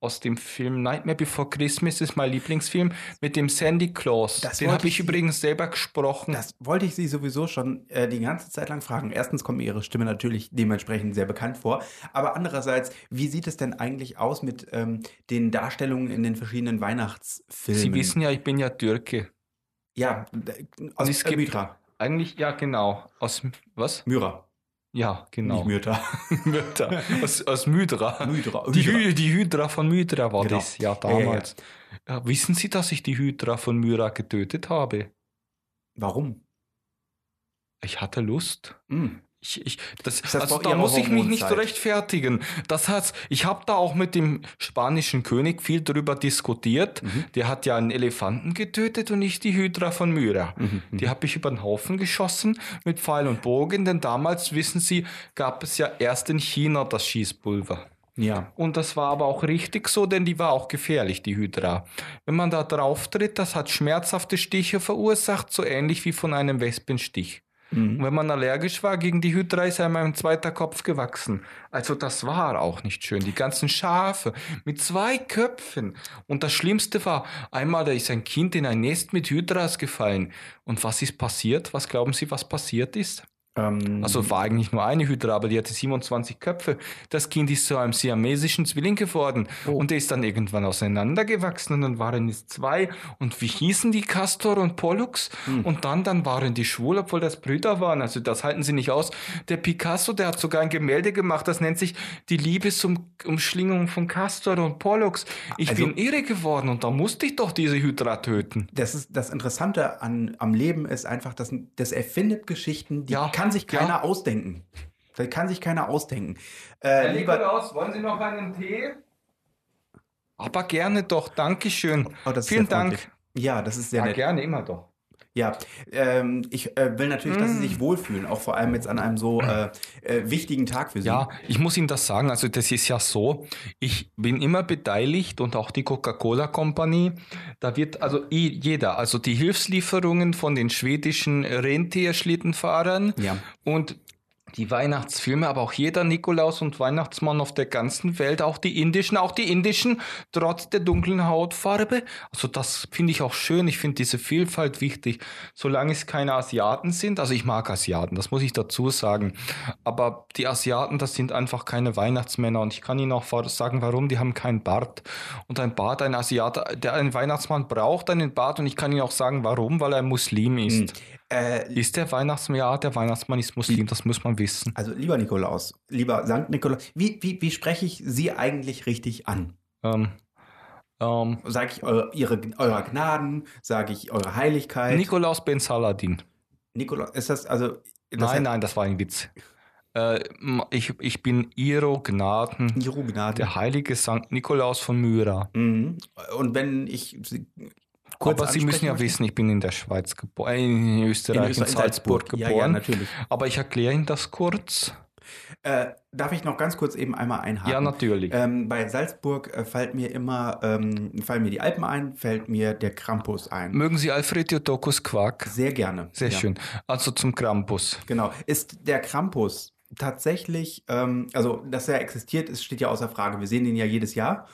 aus dem Film Nightmare Before Christmas, ist mein Lieblingsfilm, mit dem Sandy Claus. Das Den habe ich ich- übrigens selber gesprochen. Das wollte ich Sie sowieso schon äh, die ganze Zeit lang fragen. Erstens kommt mir Ihre Stimme natürlich dementsprechend sehr bekannt vor. Aber andererseits, wie sieht es denn eigentlich aus mit ähm, den Darstellungen in den verschiedenen Weihnachtsfilmen? Sie wissen ja, ich bin ja Türke. Ja, äh, aus es Mythra. Eigentlich, ja, genau. Aus, was? Myra, Ja, genau. nicht Myrta. Myrta. aus, aus Mydra. Mydra. Die, Hydra. Die Hydra von Mydra war Genau. das, ja, Ja, ja, ja. damals. Ja, wissen Sie, dass ich die Hydra von Myra getötet habe? Warum? Ich hatte Lust. Hm. Ich, ich, das, das also vor da muss ich mich nicht rechtfertigen. Das heißt, ich habe da auch mit dem spanischen König viel drüber diskutiert. Mhm. Der hat ja einen Elefanten getötet und nicht die Hydra von Myra. Mhm. Die habe ich über den Haufen geschossen mit Pfeil und Bogen, denn damals, wissen Sie, gab es ja erst in China das Schießpulver. Ja. Und das war aber auch richtig so, denn die war auch gefährlich, die Hydra. Wenn man da drauf tritt, das hat schmerzhafte Stiche verursacht, so ähnlich wie von einem Wespenstich. Mhm. Und wenn man allergisch war gegen die Hydra, ist einem ein zweiter Kopf gewachsen. Also das war auch nicht schön. Die ganzen Schafe mit zwei Köpfen. Und das Schlimmste war, einmal da ist ein Kind in ein Nest mit Hydras gefallen. Und was ist passiert? Was glauben Sie, was passiert ist? Ähm, Also war eigentlich nur eine Hydra, aber die hatte 27 Köpfe. Das Kind ist zu einem siamesischen Zwilling geworden und der ist dann irgendwann auseinandergewachsen und dann waren es zwei. Und wie hießen die Castor und Pollux? Und dann, dann waren die schwul, obwohl das Brüder waren. Also das halten sie nicht aus. Der Picasso, der hat sogar ein Gemälde gemacht, das nennt sich die Liebesumschlingung von Castor und Pollux. Ich Also- bin irre geworden und da musste ich doch diese Hydra töten. das ist das Interessante an, am Leben ist einfach, dass das erfindet Geschichten, die Ja, kann sich keiner ja. ausdenken. Das kann sich keiner ausdenken. Äh, lieber, wollen Sie noch einen Tee? Aber gerne doch, Dankeschön. oh, Vielen Dank. Ja, das ist sehr Ja, nett. gerne, immer doch. Ja, ähm, ich äh, will natürlich, dass Sie Mm. sich wohlfühlen, auch vor allem jetzt an einem so äh, äh, wichtigen Tag für Sie. Ja, ich muss Ihnen das sagen. Also das ist ja so, ich bin immer beteiligt und auch die Coca-Cola Company. Da wird also jeder, also die Hilfslieferungen von den schwedischen Rentierschlittenfahrern Ja. und die Weihnachtsfilme, aber auch jeder Nikolaus und Weihnachtsmann auf der ganzen Welt, auch die indischen, auch die indischen, trotz der dunklen Hautfarbe. Also das finde ich auch schön. Ich finde diese Vielfalt wichtig. Solange es keine Asiaten sind, also ich mag Asiaten, das muss ich dazu sagen. Aber die Asiaten, das sind einfach keine Weihnachtsmänner. Und ich kann Ihnen auch sagen, warum. Die haben keinen Bart. Und ein Bart, ein Asiate, der ein Weihnachtsmann braucht einen Bart. Und ich kann Ihnen auch sagen, warum, weil er Muslim ist. Äh, Ist der Weihnachtsmann? Ja, der Weihnachtsmann ist Muslim, das muss man wissen. also lieber Nikolaus, lieber Sankt Nikolaus, wie, wie, wie spreche ich Sie eigentlich richtig an? Ähm, ähm, Sage ich eure, ihre, eurer Gnaden? Sage ich eure Heiligkeit? Nikolaus Ben Saladin. Nikolaus, ist das also... Das nein, nein, das war ein Witz. Äh, ich, ich bin Ihro Gnaden, Ihre Gnaden. der heilige Sankt Nikolaus von Myra. Mhm. Und wenn ich kurz Aber Sie müssen ja möchte? wissen, ich bin in der Schweiz geboren, in Österreich, in, Österreich, in Salzburg, Ja, geboren. ja, natürlich. Aber ich erkläre Ihnen das kurz. Äh, darf ich noch ganz kurz eben einmal einhaken? Ja, natürlich. Ähm, bei Salzburg äh, fällt mir immer, ähm, fallen mir die Alpen ein, fällt mir der Krampus ein. Mögen Sie Alfred Jodokus Quark? Sehr gerne. Sehr ja. schön. Also zum Krampus. Genau. Ist der Krampus tatsächlich, ähm, also dass er existiert, ist, steht ja außer Frage. Wir sehen ihn ja jedes Jahr.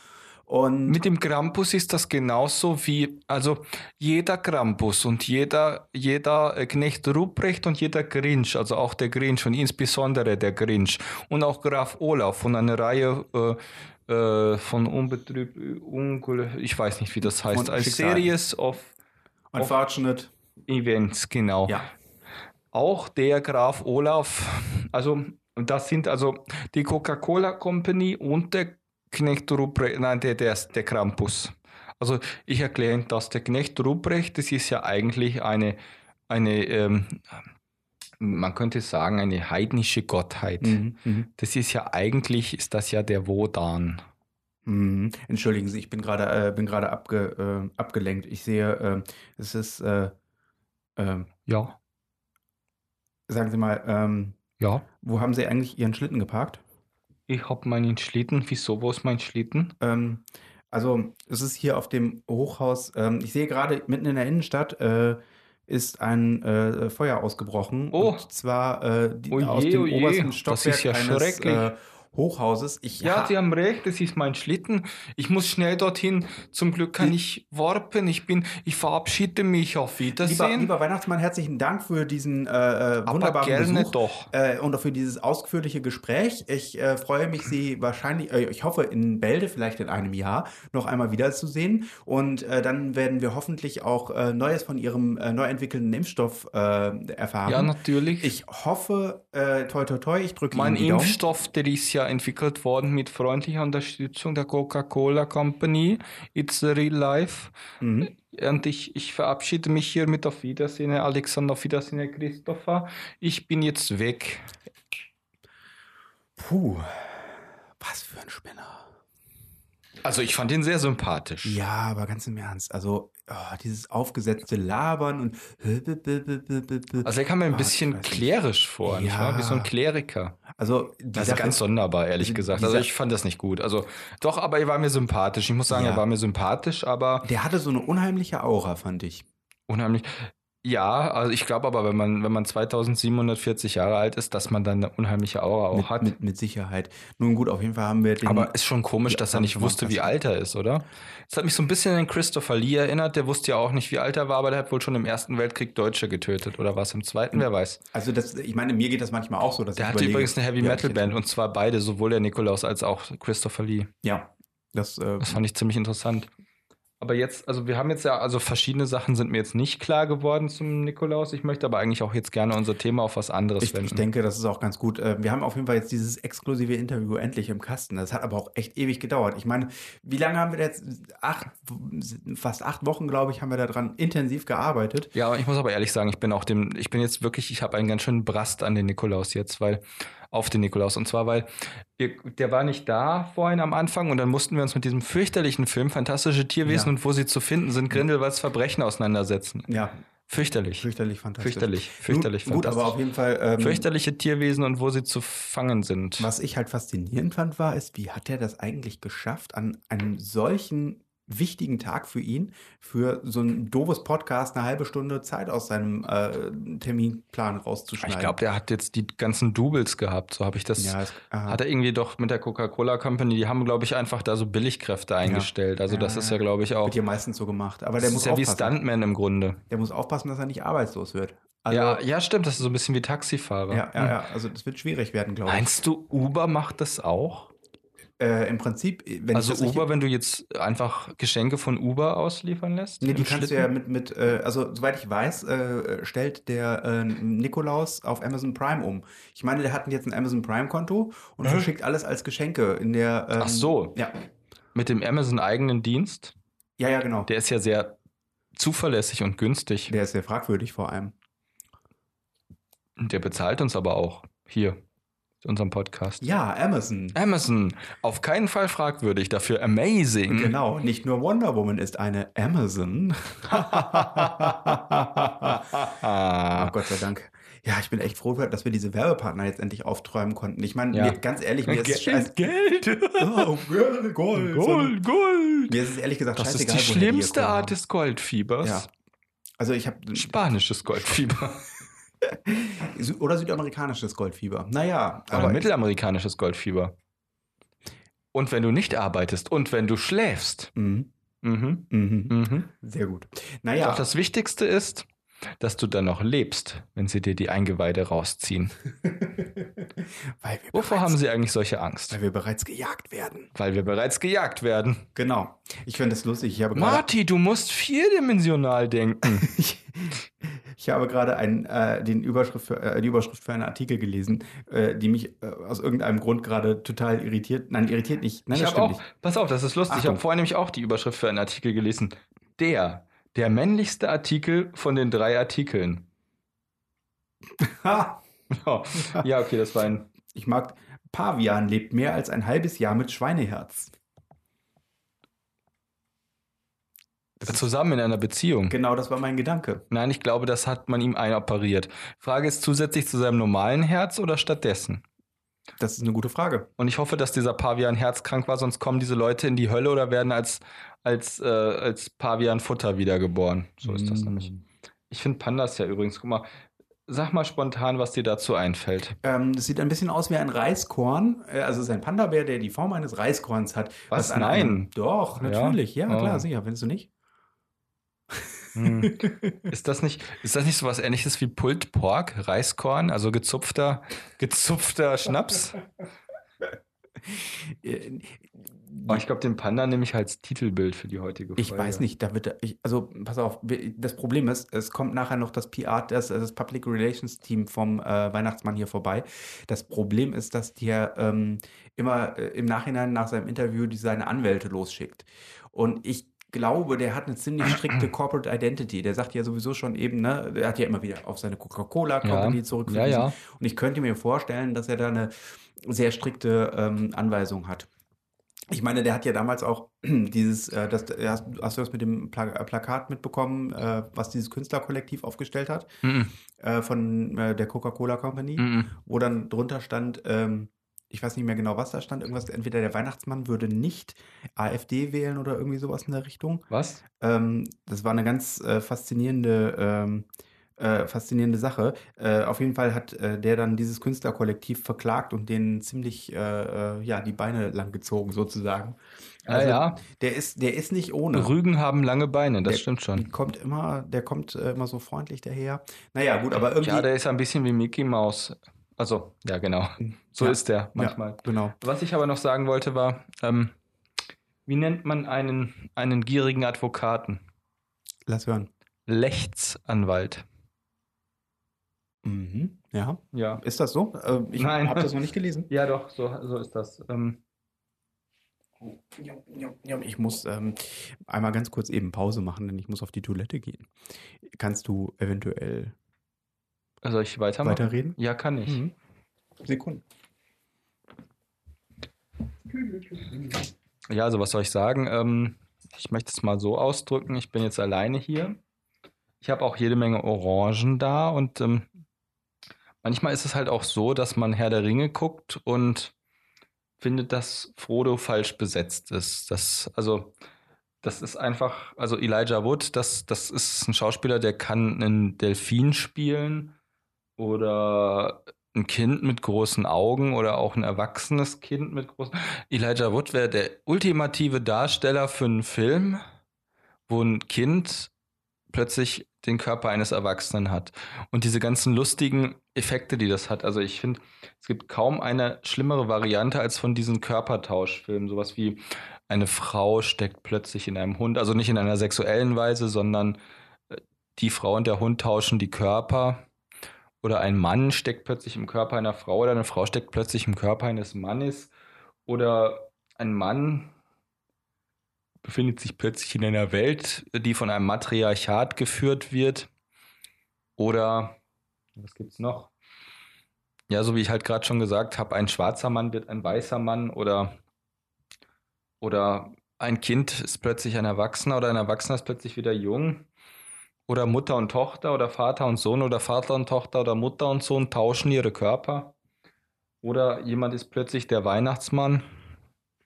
Und Mit dem Krampus ist das genauso wie, also jeder Krampus und jeder, jeder äh, Knecht Ruprecht und jeder Grinch, also auch der Grinch und insbesondere der Grinch und auch Graf Olaf von einer Reihe äh, äh, von unbetrübt, ungel, ich weiß nicht, wie das heißt, Von als. Series of Unfortunate. Events, genau. Ja. Auch der Graf Olaf, also das sind also die Coca-Cola Company und der Knecht Ruprecht, nein, der, der, ist der Krampus. Also ich erkläre Ihnen das, der Knecht Ruprecht, das ist ja eigentlich eine, eine ähm, man könnte sagen, eine heidnische Gottheit. Mhm, mhm. Das ist ja eigentlich, ist das ja der Wodan. Mhm. Entschuldigen Sie, ich bin gerade äh, bin gerade abge, äh, abgelenkt. Ich sehe, äh, es ist, äh, äh, Ja, sagen Sie mal, ähm, ja. wo haben Sie eigentlich Ihren Schlitten geparkt? Ich habe meinen Schlitten. Wieso, wo ist mein Schlitten? Ähm, also es ist hier auf dem Hochhaus. Ähm, ich sehe gerade mitten in der Innenstadt äh, ist ein äh, Feuer ausgebrochen. Oh. Und zwar äh, die, Oje, aus dem oje. obersten Das Stockwerk ist ja eines schrecklich. Hochhauses. Ich Ja, ha- Sie haben recht, das ist mein Schlitten. Ich muss schnell dorthin. Zum Glück kann ich warpen. Ich bin, ich verabschiede mich auf Lieber, Wiedersehen. lieber Weihnachtsmann, herzlichen Dank für diesen äh, äh, wunderbaren gerne Besuch doch. Äh, und auch für dieses ausführliche Gespräch. Ich äh, freue mich, Sie wahrscheinlich, äh, ich hoffe, in Bälde, vielleicht in einem Jahr, noch einmal wiederzusehen. Und äh, dann werden wir hoffentlich auch äh, Neues von Ihrem neu entwickelten Impfstoff erfahren. Ja, natürlich. Ich hoffe, äh, toi toi toi, ich drücke mein Ihnen die Daumen. Impfstoff, der ist ja entwickelt worden mit freundlicher Unterstützung der Coca-Cola Company. It's a real life. Mhm. Und ich, ich verabschiede mich hiermit auf Wiedersehen, Alexander, auf Wiedersehen, Christopher. Ich bin jetzt weg. Puh, was für ein Spinner. Also ich fand ihn sehr sympathisch. Ja, aber ganz im Ernst, also oh, dieses aufgesetzte Labern und Also er kam mir ein Oh, bisschen klerisch vor, Ja. Wie so ein Kleriker. also Das ist ganz sonderbar, ehrlich gesagt. Also ich fand das nicht gut. Also doch, aber er war mir sympathisch. Ich muss sagen, Ja. er war mir sympathisch, aber Der hatte so eine unheimliche Aura, fand ich. unheimlich. Ja, also ich glaube aber, wenn man, wenn man 2740 Jahre alt ist, dass man dann eine unheimliche Aura auch Mit, hat. mit, mit Sicherheit. Nun gut, auf jeden Fall haben wir den. aber ist schon komisch, dass er nicht wusste, wie alt er ist, oder? Das hat mich so ein bisschen an Christopher Lee erinnert. Der wusste ja auch nicht, wie alt er war, aber der hat wohl schon im Ersten Weltkrieg Deutsche getötet. Oder was im Zweiten? Wer weiß. also das, ich meine, mir geht das manchmal auch so, dass Der ich hatte überlege, übrigens eine Heavy Metal Band und zwar beide, sowohl der Nikolaus als auch Christopher Lee. Ja, das, äh, Das fand ich ziemlich interessant. Aber jetzt, also wir haben jetzt ja, also verschiedene Sachen sind mir jetzt nicht klar geworden zum Nikolaus. Ich möchte aber eigentlich auch jetzt gerne unser Thema auf was anderes ich, wenden. ich denke, das ist auch ganz gut. Äh, Wir haben auf jeden Fall jetzt dieses exklusive Interview endlich im Kasten. Das hat aber auch echt ewig gedauert. Ich meine, wie lange haben wir jetzt? Acht, fast acht Wochen, glaube ich, haben wir daran intensiv gearbeitet. ja, ich muss aber ehrlich sagen, ich bin auch dem, ich bin jetzt wirklich, ich habe einen ganz schönen Brast an den Nikolaus jetzt, weil auf den Nikolaus. Und zwar, weil wir, der war nicht da vorhin am Anfang und dann mussten wir uns mit diesem fürchterlichen Film Fantastische Tierwesen Ja. und wo sie zu finden sind, Grindelwalds Verbrechen auseinandersetzen. Ja, Fürchterlich. fürchterlich fantastisch. Fürchterlich, fürchterlich Nun, Gut, aber fantastisch. auf jeden Fall. Ähm, Fürchterliche Tierwesen und wo sie zu fangen sind. Was ich halt faszinierend fand, war, ist, wie hat er das eigentlich geschafft, an einem solchen wichtigen Tag für ihn, für so ein doofes Podcast eine halbe Stunde Zeit aus seinem äh, Terminplan rauszuschneiden. Ich glaube, der hat jetzt die ganzen Doubles gehabt. So habe ich das. Ja, es- hat er irgendwie doch mit der Coca-Cola Company, die haben, glaube ich, einfach da so Billigkräfte eingestellt. Also, das Ja, ist ja. glaube ich, auch. wird ja meistens so gemacht. Aber Das der muss ist ja wie aufpassen. Stuntman im Grunde. Der muss aufpassen, dass er nicht arbeitslos wird. Also, ja, ja, stimmt. Das ist so ein bisschen wie Taxifahrer. ja, ja, Hm. ja, also das wird schwierig werden, glaube ich. Meinst du, Uber macht das auch? Äh, Im Prinzip, wenn also ich Uber, wenn du jetzt einfach Geschenke von Uber ausliefern lässt? Nee, die kannst du Schlitten? ja mit, mit äh, also soweit ich weiß, äh, stellt der äh, Nikolaus auf Amazon Prime um. Ich meine, der hat jetzt ein Amazon Prime-Konto und Hä? verschickt alles als Geschenke in der. Ähm, Ach so. Ja, Mit dem Amazon-eigenen Dienst? ja, ja, genau. Der, Der ist ja sehr zuverlässig und günstig. ist sehr fragwürdig vor allem. Der bezahlt uns aber auch. Hier. Unserem Podcast. Ja, Amazon. Amazon, auf keinen Fall fragwürdig, dafür amazing. Genau, nicht nur Wonder Woman ist eine Amazon. Oh Gott sei Dank. Ja, ich bin echt froh, dass wir diese Werbepartner jetzt endlich aufträumen konnten. Ich meine, Ja. ganz ehrlich, mir ist es scheiß- Geld, Geld. Oh, Gold, Gold. Gold, Gold. Mir ist es ehrlich gesagt Das ist scheißegal, die woher schlimmste ihr kommen. Art des Goldfiebers. Ja. Also ich habe Spanisches Goldfieber. oder südamerikanisches Goldfieber. Naja, Oder aber mittelamerikanisches Goldfieber. Und wenn du nicht arbeitest und wenn du schläfst. Mhm, Mhm. mhm. Mhm. Sehr gut. Naja, Doch das Wichtigste ist, dass du dann noch lebst, wenn sie dir die Eingeweide rausziehen. weil, wir Wovor bereits, haben sie eigentlich solche Angst? weil wir bereits gejagt werden. Weil wir bereits gejagt werden. Genau. Ich finde das lustig. Ich habe Marty, du musst vierdimensional denken. ich, ich habe gerade ein, äh, den Überschrift für, äh, die Überschrift für einen Artikel gelesen, äh, die mich äh, aus irgendeinem Grund gerade total irritiert. Nein, irritiert nicht. Nein, ich das stimmt auch, pass auf, das ist lustig. Ich Achtung. habe vorhin nämlich auch die Überschrift für einen Artikel gelesen. Der, der männlichste Artikel von den drei Artikeln. Ha! Ja, okay, das war ein. Ich mag, Pavian lebt mehr als ein halbes Jahr mit Schweineherz. Das Zusammen in einer Beziehung. genau, das war mein Gedanke. Nein, ich glaube, das hat man ihm einoperiert. Frage ist zusätzlich zu seinem normalen Herz oder stattdessen? Das ist eine gute Frage. Und ich hoffe, dass dieser Pavian herzkrank war, sonst kommen diese Leute in die Hölle oder werden als, als, äh, als Pavian-Futter wiedergeboren. So ist das Mm. nämlich. Ich finde Pandas ja übrigens, guck mal, sag mal spontan, was dir dazu einfällt. Ähm, das sieht ein bisschen aus wie ein Reiskorn. Äh, Also es ist ein Panda-Bär, der die Form eines Reiskorns hat. Was? an Nein. Einem, doch, natürlich. Ja, Oh. klar, sicher. Findest du nicht? Hm. ist, das nicht, ist das nicht so was ähnliches wie Pulled Pork, Reiskorn, also gezupfter, gezupfter Schnaps? Oh, ich glaube, den Panda nehme ich als Titelbild für die heutige Folge. Ich weiß nicht, da wird, ich, also pass auf, das Problem ist, es kommt nachher noch das PR, das, das Public Relations Team vom äh, Weihnachtsmann hier vorbei. Das Problem ist, dass der ähm, immer äh, im Nachhinein nach seinem Interview die seine Anwälte losschickt. Und ich glaube, der hat eine ziemlich strikte Corporate Identity. Der sagt ja sowieso schon eben, ne, der hat ja immer wieder auf seine Coca-Cola Company Ja. zurückverwiesen. Ja, ja. Und ich könnte mir vorstellen, dass er da eine sehr strikte ähm, Anweisung hat. Ich meine, der hat ja damals auch dieses, äh, das, hast, hast du das mit dem Pla äh, Plakat mitbekommen, äh, was dieses Künstlerkollektiv aufgestellt hat, Mhm. äh, von äh, der Coca-Cola Company, Mhm. wo dann drunter stand, ähm, ich weiß nicht mehr genau, was da stand, irgendwas, entweder der Weihnachtsmann würde nicht AfD wählen oder irgendwie sowas in der Richtung. Was? Ähm, das war eine ganz äh, faszinierende, ähm, äh, faszinierende Sache. Äh, auf jeden Fall hat äh, der dann dieses Künstlerkollektiv verklagt und denen ziemlich äh, äh, ja, die Beine lang gezogen, sozusagen. Ah, ja. Der ist, der ist nicht ohne. Rügen haben lange Beine, das der stimmt schon. Kommt immer, der kommt äh, immer so freundlich daher. Naja, gut, aber irgendwie. Ja, der ist ein bisschen wie Mickey Mouse. Also, ja, genau. So Ja. ist der manchmal. Ja, genau. Was ich aber noch sagen wollte, war, ähm, wie nennt man einen, einen gierigen Advokaten? Lass hören. Lechtsanwalt. Mhm. Ja. Ja. Ist das so? Äh, ich habe das noch nicht gelesen. Ja, doch, so, so ist das. Ähm, ich muss ähm, einmal ganz kurz eben Pause machen, denn ich muss auf die Toilette gehen. Kannst du eventuell soll ich weitermachen? weiterreden? Ja, kann ich. Mhm. Sekunden. Ja, also was soll ich sagen? Ähm, ich möchte es mal so ausdrücken. Ich bin jetzt alleine hier. Ich habe auch jede Menge Orangen da und ähm, manchmal ist es halt auch so, dass man Herr der Ringe guckt und findet, dass Frodo falsch besetzt ist. Das, also, das ist einfach, also Elijah Wood, das, das ist ein Schauspieler, der kann einen Delfin spielen oder ein Kind mit großen Augen oder auch ein erwachsenes Kind mit großen. Elijah Wood wäre der ultimative Darsteller für einen Film, wo ein Kind plötzlich den Körper eines Erwachsenen hat. Und diese ganzen lustigen Effekte, die das hat. Also ich finde, es gibt kaum eine schlimmere Variante als von diesen Körpertauschfilmen. Sowas wie eine Frau steckt plötzlich in einem Hund, also nicht in einer sexuellen Weise, sondern äh, die Frau und der Hund tauschen die Körper. Oder ein Mann steckt plötzlich im Körper einer Frau oder eine Frau steckt plötzlich im Körper eines Mannes. Oder ein Mann befindet sich plötzlich in einer Welt, die von einem Matriarchat geführt wird. Oder was gibt's noch? ja, so wie ich halt gerade schon gesagt habe, ein schwarzer Mann wird ein weißer Mann oder, oder ein Kind ist plötzlich ein Erwachsener oder ein Erwachsener ist plötzlich wieder jung. Oder Mutter und Tochter oder Vater und Sohn oder Vater und Tochter oder Mutter und Sohn tauschen ihre Körper. Oder jemand ist plötzlich der Weihnachtsmann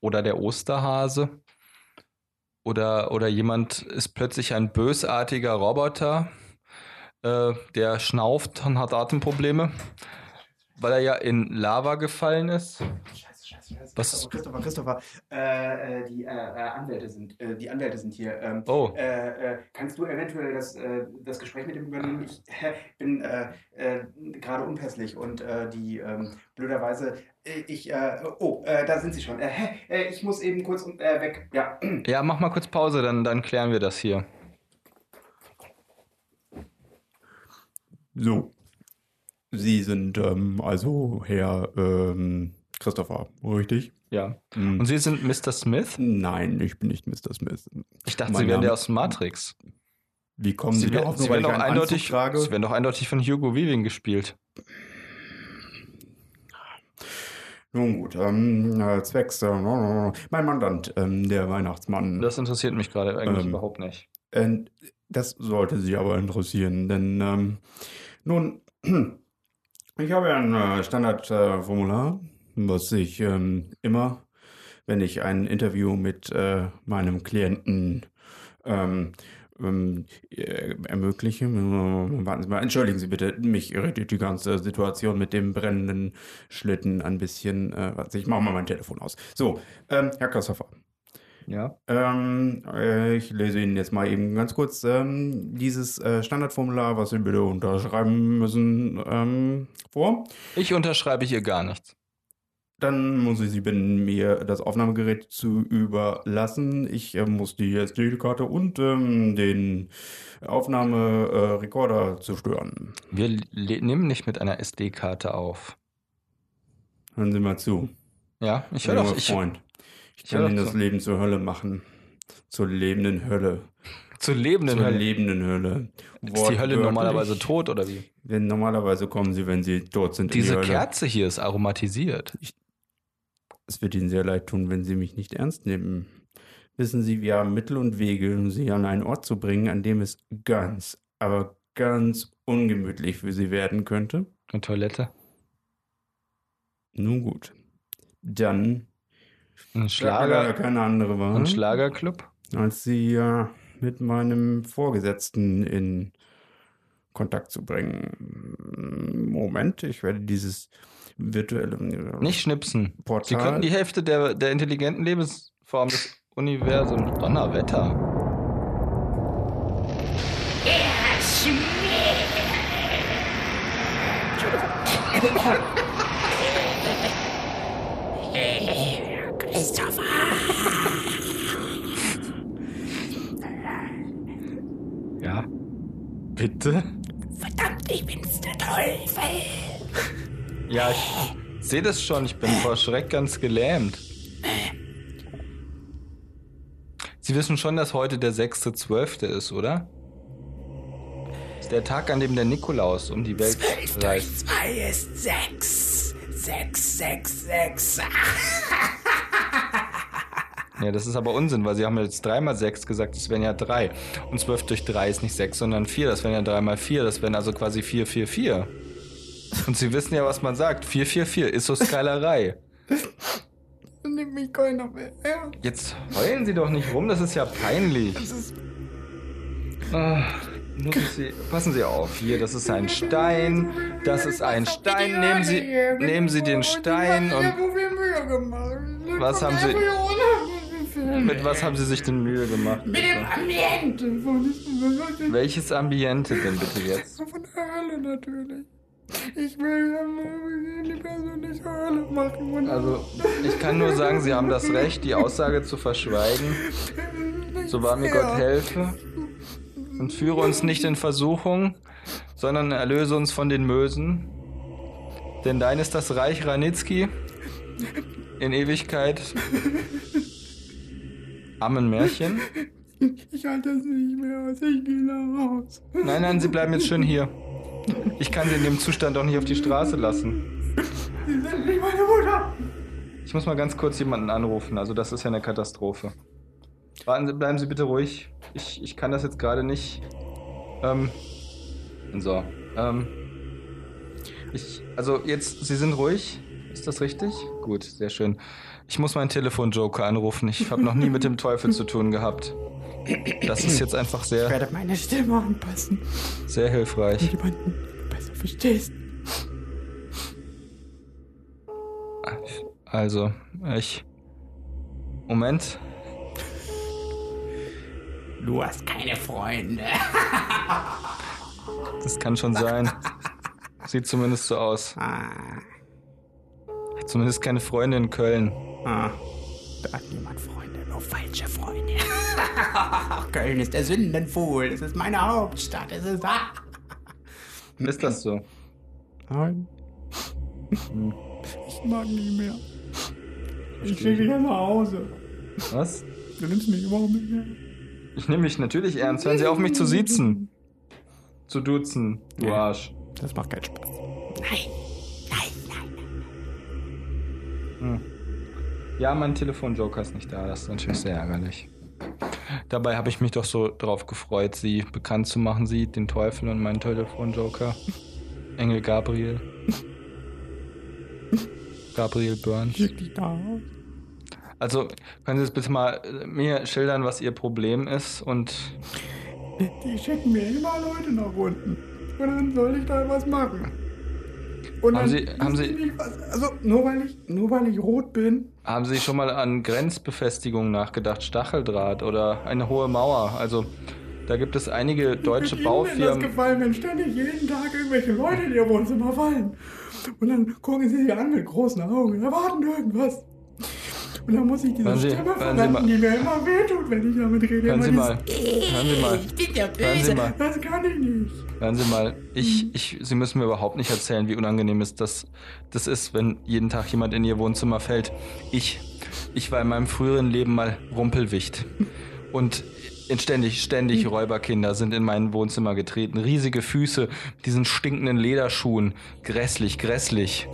oder der Osterhase. Oder, oder jemand ist plötzlich ein bösartiger Roboter, äh, der schnauft und hat Atemprobleme, weil er ja in Lava gefallen ist. Scheiße, scheiße. Was ist- Christopher, Christopher, äh, äh, die äh, äh, Anwälte sind, äh, die Anwälte sind hier. Ähm, Oh. äh, äh, kannst du eventuell das, äh, das Gespräch mit ihm übernehmen? Ich äh, bin äh, äh, gerade unpässlich und äh, die ähm, blöderweise, äh, ich, äh, oh, äh, da sind sie schon. Äh, äh, ich muss eben kurz äh, weg. Ja. Ja, mach mal kurz Pause, dann, dann klären wir das hier. So. Sie sind ähm, also Herr ähm, Christopher, richtig? Ja. Hm. Und Sie sind Mr. Smith? Nein, ich bin nicht Mr. Smith. Ich dachte, Mein Sie wären Name- der aus Matrix. Wie kommen Sie, Sie, darauf, Sie werden doch eindeutig, trage? Sie werden doch eindeutig von Hugo Weaving gespielt. Nun gut, ähm, äh, zwecks, äh, mein Mandant, ähm, der Weihnachtsmann. Das interessiert mich gerade eigentlich Ähm, überhaupt nicht. Äh, das sollte Sie aber interessieren, denn ähm, nun, ich habe ja ein äh, Standardformular, äh, was ich ähm, immer, wenn ich ein Interview mit äh, meinem Klienten ähm, ähm, äh, ermögliche. Warten Sie mal, entschuldigen Sie bitte, mich irritiert die ganze Situation mit dem brennenden Schlitten ein bisschen. Äh, warte, ich mache mal mein Telefon aus. So, ähm, Herr Christopher. Ja. Ähm, äh, ich lese Ihnen jetzt mal eben ganz kurz ähm, dieses äh, Standardformular, was Sie bitte unterschreiben müssen, ähm, vor. Ich unterschreibe hier gar nichts. Dann muss ich Sie bitten, mir das Aufnahmegerät zu überlassen. Ich äh, muss die SD-Karte und ähm, den Aufnahmerekorder zu stören. Wir nehmen nicht mit einer SD-Karte auf. Hören Sie mal zu. Ja, ich höre doch. Ich, Freund. Ich ich kann Ihnen das zu. Leben zur Hölle machen. Zur lebenden Hölle. zur lebenden Zur Hölle. lebenden Hölle. Ist die Hölle normalerweise tot oder wie? Wenn normalerweise kommen sie, wenn sie tot sind. in Diese die. Kerze hier ist aromatisiert. Es wird Ihnen sehr leid tun, wenn Sie mich nicht ernst nehmen. Wissen Sie, wir haben Mittel und Wege, um Sie an einen Ort zu bringen, an dem es ganz, aber ganz ungemütlich für Sie werden könnte. Eine Toilette. Nun gut. Dann Ein Schlager. keine andere Wahl, Ein Schlagerclub. als Sie äh, mit meinem Vorgesetzten in Kontakt zu bringen. Moment, ich werde dieses virtuelle äh, Nicht schnipsen. Portal. Sie könnten die Hälfte der, der intelligenten Lebensform des Universums. Donnerwetter. Ja. Bitte? Verdammt, ich bin's der Teufel. Ja, ich sehe das schon. Ich bin vor Schreck ganz gelähmt. Sie wissen schon, dass heute der 6.12. ist, oder? Ist der Tag, an dem der Nikolaus um die Welt Zwölf durch reist. zwei ist sechs. Sechs, sechs, sechs. Ja, das ist aber Unsinn, weil Sie haben jetzt 3 mal 6 gesagt, das wären ja 3. Und 12 durch 3 ist nicht 6, sondern 4. Das wären ja 3 mal 4. Das wären also quasi 4, 4, 4. Und Sie wissen ja, was man sagt. 4, 4, 4 ist so Skylerei. Nimmt mich keiner mehr ernst. Jetzt heulen Sie doch nicht rum, das ist ja peinlich. Ah, muss ich Sie, passen Sie auf, hier, das ist ein Stein, das ist ein Stein, nehmen Sie, nehmen Sie den Stein und Was haben Sie- mit was haben Sie sich denn Mühe gemacht? Mit dem? Ambiente Welches Ambiente denn bitte jetzt? Von der Hölle natürlich. Ich will die Person nicht Hölle machen. Also, ich kann nur sagen, Sie haben das Recht, die Aussage zu verschweigen. So wahr mir Gott helfe. Und führe uns nicht in Versuchung, sondern erlöse uns von den Mösen. Denn dein ist das Reich Ranitzky in Ewigkeit. Amen Märchen. Ich halte das nicht mehr aus. Ich gehe nach Hause. Nein, nein, Sie bleiben jetzt schön hier. Ich kann Sie in dem Zustand doch nicht auf die Straße lassen. Sie sind nicht meine Mutter. Ich muss mal ganz kurz jemanden anrufen. Also das ist ja eine Katastrophe. Warten Sie, bleiben Sie bitte ruhig. Ich, ich kann das jetzt gerade nicht. Ähm, so. Ähm, ich, also jetzt, Sie sind ruhig. Ist das richtig? Gut, sehr schön. Ich muss meinen Telefonjoker anrufen. Ich habe noch nie mit dem Teufel zu tun gehabt. Das ist jetzt einfach Ich sehr, werde meine Stimme anpassen, sehr hilfreich. du jemanden besser verstehst. Also, ich. Moment. Du hast keine Freunde. Das kann schon sein. Sieht zumindest so aus. Ah, Hat zumindest keine Freunde in Köln. ah. Da hat niemand Freunde, nur falsche Freunde. Köln ist der Sündenpfuhl. Es ist meine Hauptstadt. Es ist. Ah. Ist das so? Nein. Ich mag nie mehr. Ich schicke dich nach Hause. Was? Du nimmst mich überhaupt nicht mehr. Ich nehme mich natürlich ernst. Hören Sie auf, mich zu siezen. Zu duzen, du Arsch. Das macht keinen Spaß. Nein, nein, nein. Ja, mein Telefonjoker ist nicht da. Das ist natürlich sehr ärgerlich. Dabei habe ich mich doch so drauf gefreut, Sie bekannt zu machen, Sie, den Teufel und meinen Telefonjoker. Engel Gabriel. Gabriel dich nach Hause. Also, können Sie jetzt bitte mal äh, mir schildern, was Ihr Problem ist und Die schicken mir immer Leute nach unten. Und dann soll ich da was machen. Und Haben dann Sie- haben Sie- also nur weil ich nur weil ich rot bin. haben Sie schon mal an Grenzbefestigungen nachgedacht? Stacheldraht oder eine hohe Mauer? Also, da gibt es einige deutsche Ihnen denn das Baufirmen. gefallen, wenn ständig jeden Tag irgendwelche Leute in ihr Wohnzimmer fallen? Und dann gucken sie sie an mit großen Augen und erwarten irgendwas. Und dann muss ich diese Hören Sie- Stimme Sie mal- verwenden, die mir immer wehtut, wenn ich damit rede. Hören Sie mal. dieses, Hören Sie mal. Ich bin ja böse. Das kann ich nicht. Hören Sie mal, ich, Mhm. ich, Sie müssen mir überhaupt nicht erzählen, wie unangenehm es das, das ist, wenn jeden Tag jemand in Ihr Wohnzimmer fällt. Ich, ich war in meinem früheren Leben mal Rumpelwicht. Und in ständig, Mhm. ständig Räuberkinder sind in mein Wohnzimmer getreten. Riesige Füße, diesen stinkenden Lederschuhen. Grässlich, grässlich.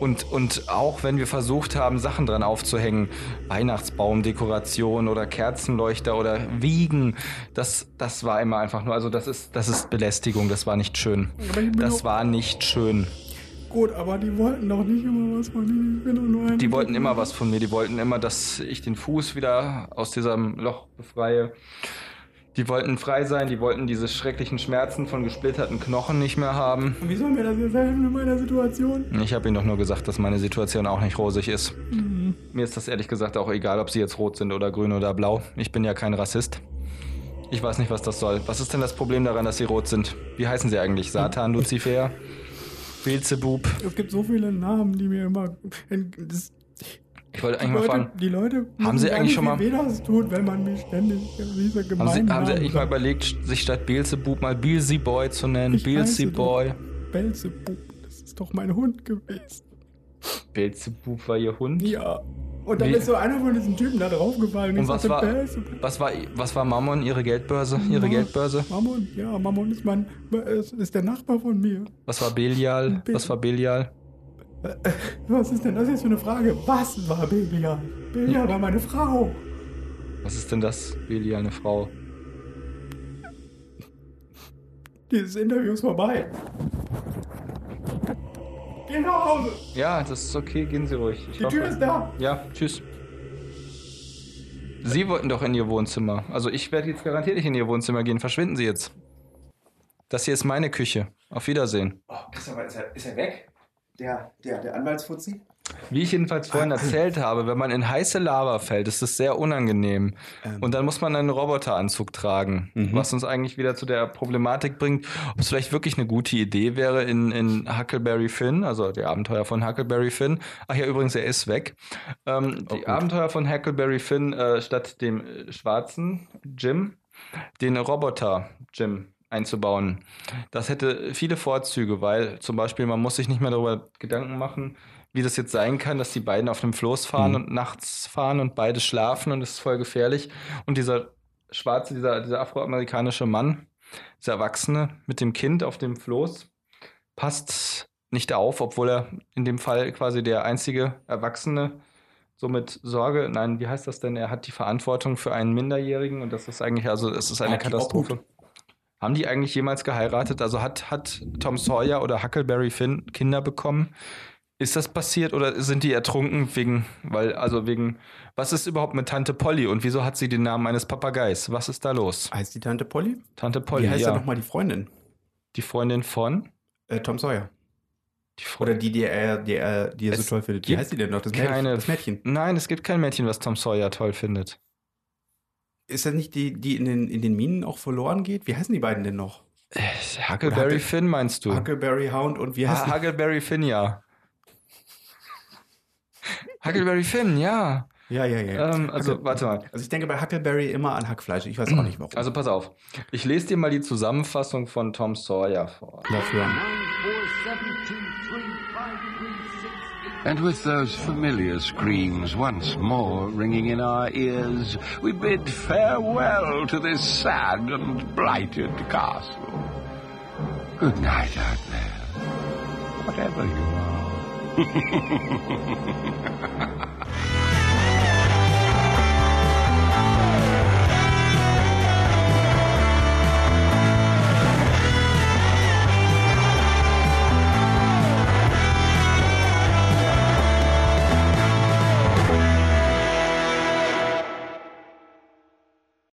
Und, und auch wenn wir versucht haben, Sachen dran aufzuhängen, Weihnachtsbaumdekoration oder Kerzenleuchter oder Wiegen, das, das war immer einfach nur, also das ist, das ist Belästigung, das war nicht schön. Das war nicht schön. Gut, aber die wollten doch nicht immer was von mir. Ich bin nur ein Die wollten immer was von mir, die wollten immer, dass ich den Fuß wieder aus diesem Loch befreie. Die wollten frei sein, die wollten diese schrecklichen Schmerzen von gesplitterten Knochen nicht mehr haben. Und wie soll mir das jetzt helfen in meiner Situation? Ich habe ihnen doch nur gesagt, dass meine Situation auch nicht rosig ist. Mir ist das ehrlich gesagt auch egal, ob sie jetzt rot sind oder grün oder blau. Ich bin ja kein Rassist. Ich weiß nicht, was das soll. Was ist denn das Problem daran, dass sie rot sind? Wie heißen sie eigentlich? Satan, Luzifer? Beelzebub? Es gibt so viele Namen, die mir immer. Das, Ich wollte eigentlich mal Leute, fragen, die Leute. Haben Sie eigentlich schon mal- weh das tut, wenn man mich ständig diese haben Sie, haben Sie eigentlich mal überlegt, sich statt Beelzebub mal Beelzeboy zu nennen? Beelzeboy? Belzebub, das ist doch mein Hund gewesen. Beelzebub war ihr Hund? Ja. Und dann Wie- ist so einer von diesen Typen da draufgefallen. Und was war, was war, was war Mammon, ihre Geldbörse? Ihre Ja. Geldbörse? Mammon, ja, Mammon ist mein, ist ist der Nachbar von mir. Was war Belial? Be- Was war Belial? Was ist denn das jetzt für eine Frage? Was war Belial? Belial war meine Frau. Was ist denn das? Belial, eine Frau. Dieses Interview ist vorbei. Geh nach Hause. Ja, das ist okay, gehen Sie ruhig. Ich Die hoffe- Tür ist da. Ja, tschüss. Sie wollten doch in Ihr Wohnzimmer. Also ich werde jetzt garantiert nicht in Ihr Wohnzimmer gehen. Verschwinden Sie jetzt. Das hier ist meine Küche. Auf Wiedersehen. Oh, Christopher, ist er, ist er weg? Der, der, der Anwaltsfuzzi? Wie ich jedenfalls vorhin erzählt habe, wenn man in heiße Lava fällt, ist es sehr unangenehm. Und dann muss man einen Roboteranzug tragen, was uns eigentlich wieder zu der Problematik bringt, ob es vielleicht wirklich eine gute Idee wäre in, in Huckleberry Finn, also die Abenteuer von Huckleberry Finn. Ach ja, übrigens, er ist weg. Ähm, die Abenteuer von Huckleberry Finn äh, statt dem äh, schwarzen Jim, den Roboter Jim einzubauen. Das hätte viele Vorzüge, weil zum Beispiel man muss sich nicht mehr darüber Gedanken machen, wie das jetzt sein kann, dass die beiden auf einem Floß fahren und nachts fahren und beide schlafen und es ist voll gefährlich. Und dieser schwarze, dieser, dieser afroamerikanische Mann, dieser Erwachsene mit dem Kind auf dem Floß, passt nicht auf, obwohl er in dem Fall quasi der einzige Erwachsene so mit Sorge, nein, wie heißt das denn? Er hat die Verantwortung für einen Minderjährigen und das ist eigentlich, also es ist eine Katastrophe. Haben die eigentlich jemals geheiratet? Also hat, hat Tom Sawyer oder Huckleberry Finn Kinder bekommen? Ist das passiert oder sind die ertrunken wegen, weil, also wegen, was ist überhaupt mit Tante Polly und wieso hat sie den Namen eines Papageis? Was ist da los? Heißt die Tante Polly? Tante Polly, Wie heißt ja. ja nochmal die Freundin? Die Freundin von? Äh, Tom Sawyer. Die Oder die, die er, die er, die er so toll findet. Wie heißt die denn noch? Das, Mädchen- keine, das Mädchen. Nein, es gibt kein Mädchen, was Tom Sawyer toll findet. Ist das nicht die, die in den, in den Minen auch verloren geht? Wie heißen die beiden denn noch? Äh, Huckleberry Huckle- Finn meinst du? Huckleberry Hound und wie heißt Huckleberry Finn, ja. Huckleberry Finn, ja. Ja, ja, ja. Ähm, also, Huckle- warte mal. Also ich denke bei Huckleberry immer an Hackfleisch. Ich weiß auch nicht warum. Also pass auf. Ich lese dir mal die Zusammenfassung von Tom Sawyer vor. dafür. And with those familiar screams once more ringing in our ears, we bid farewell to this sad and blighted castle. Good night out there, whatever you are.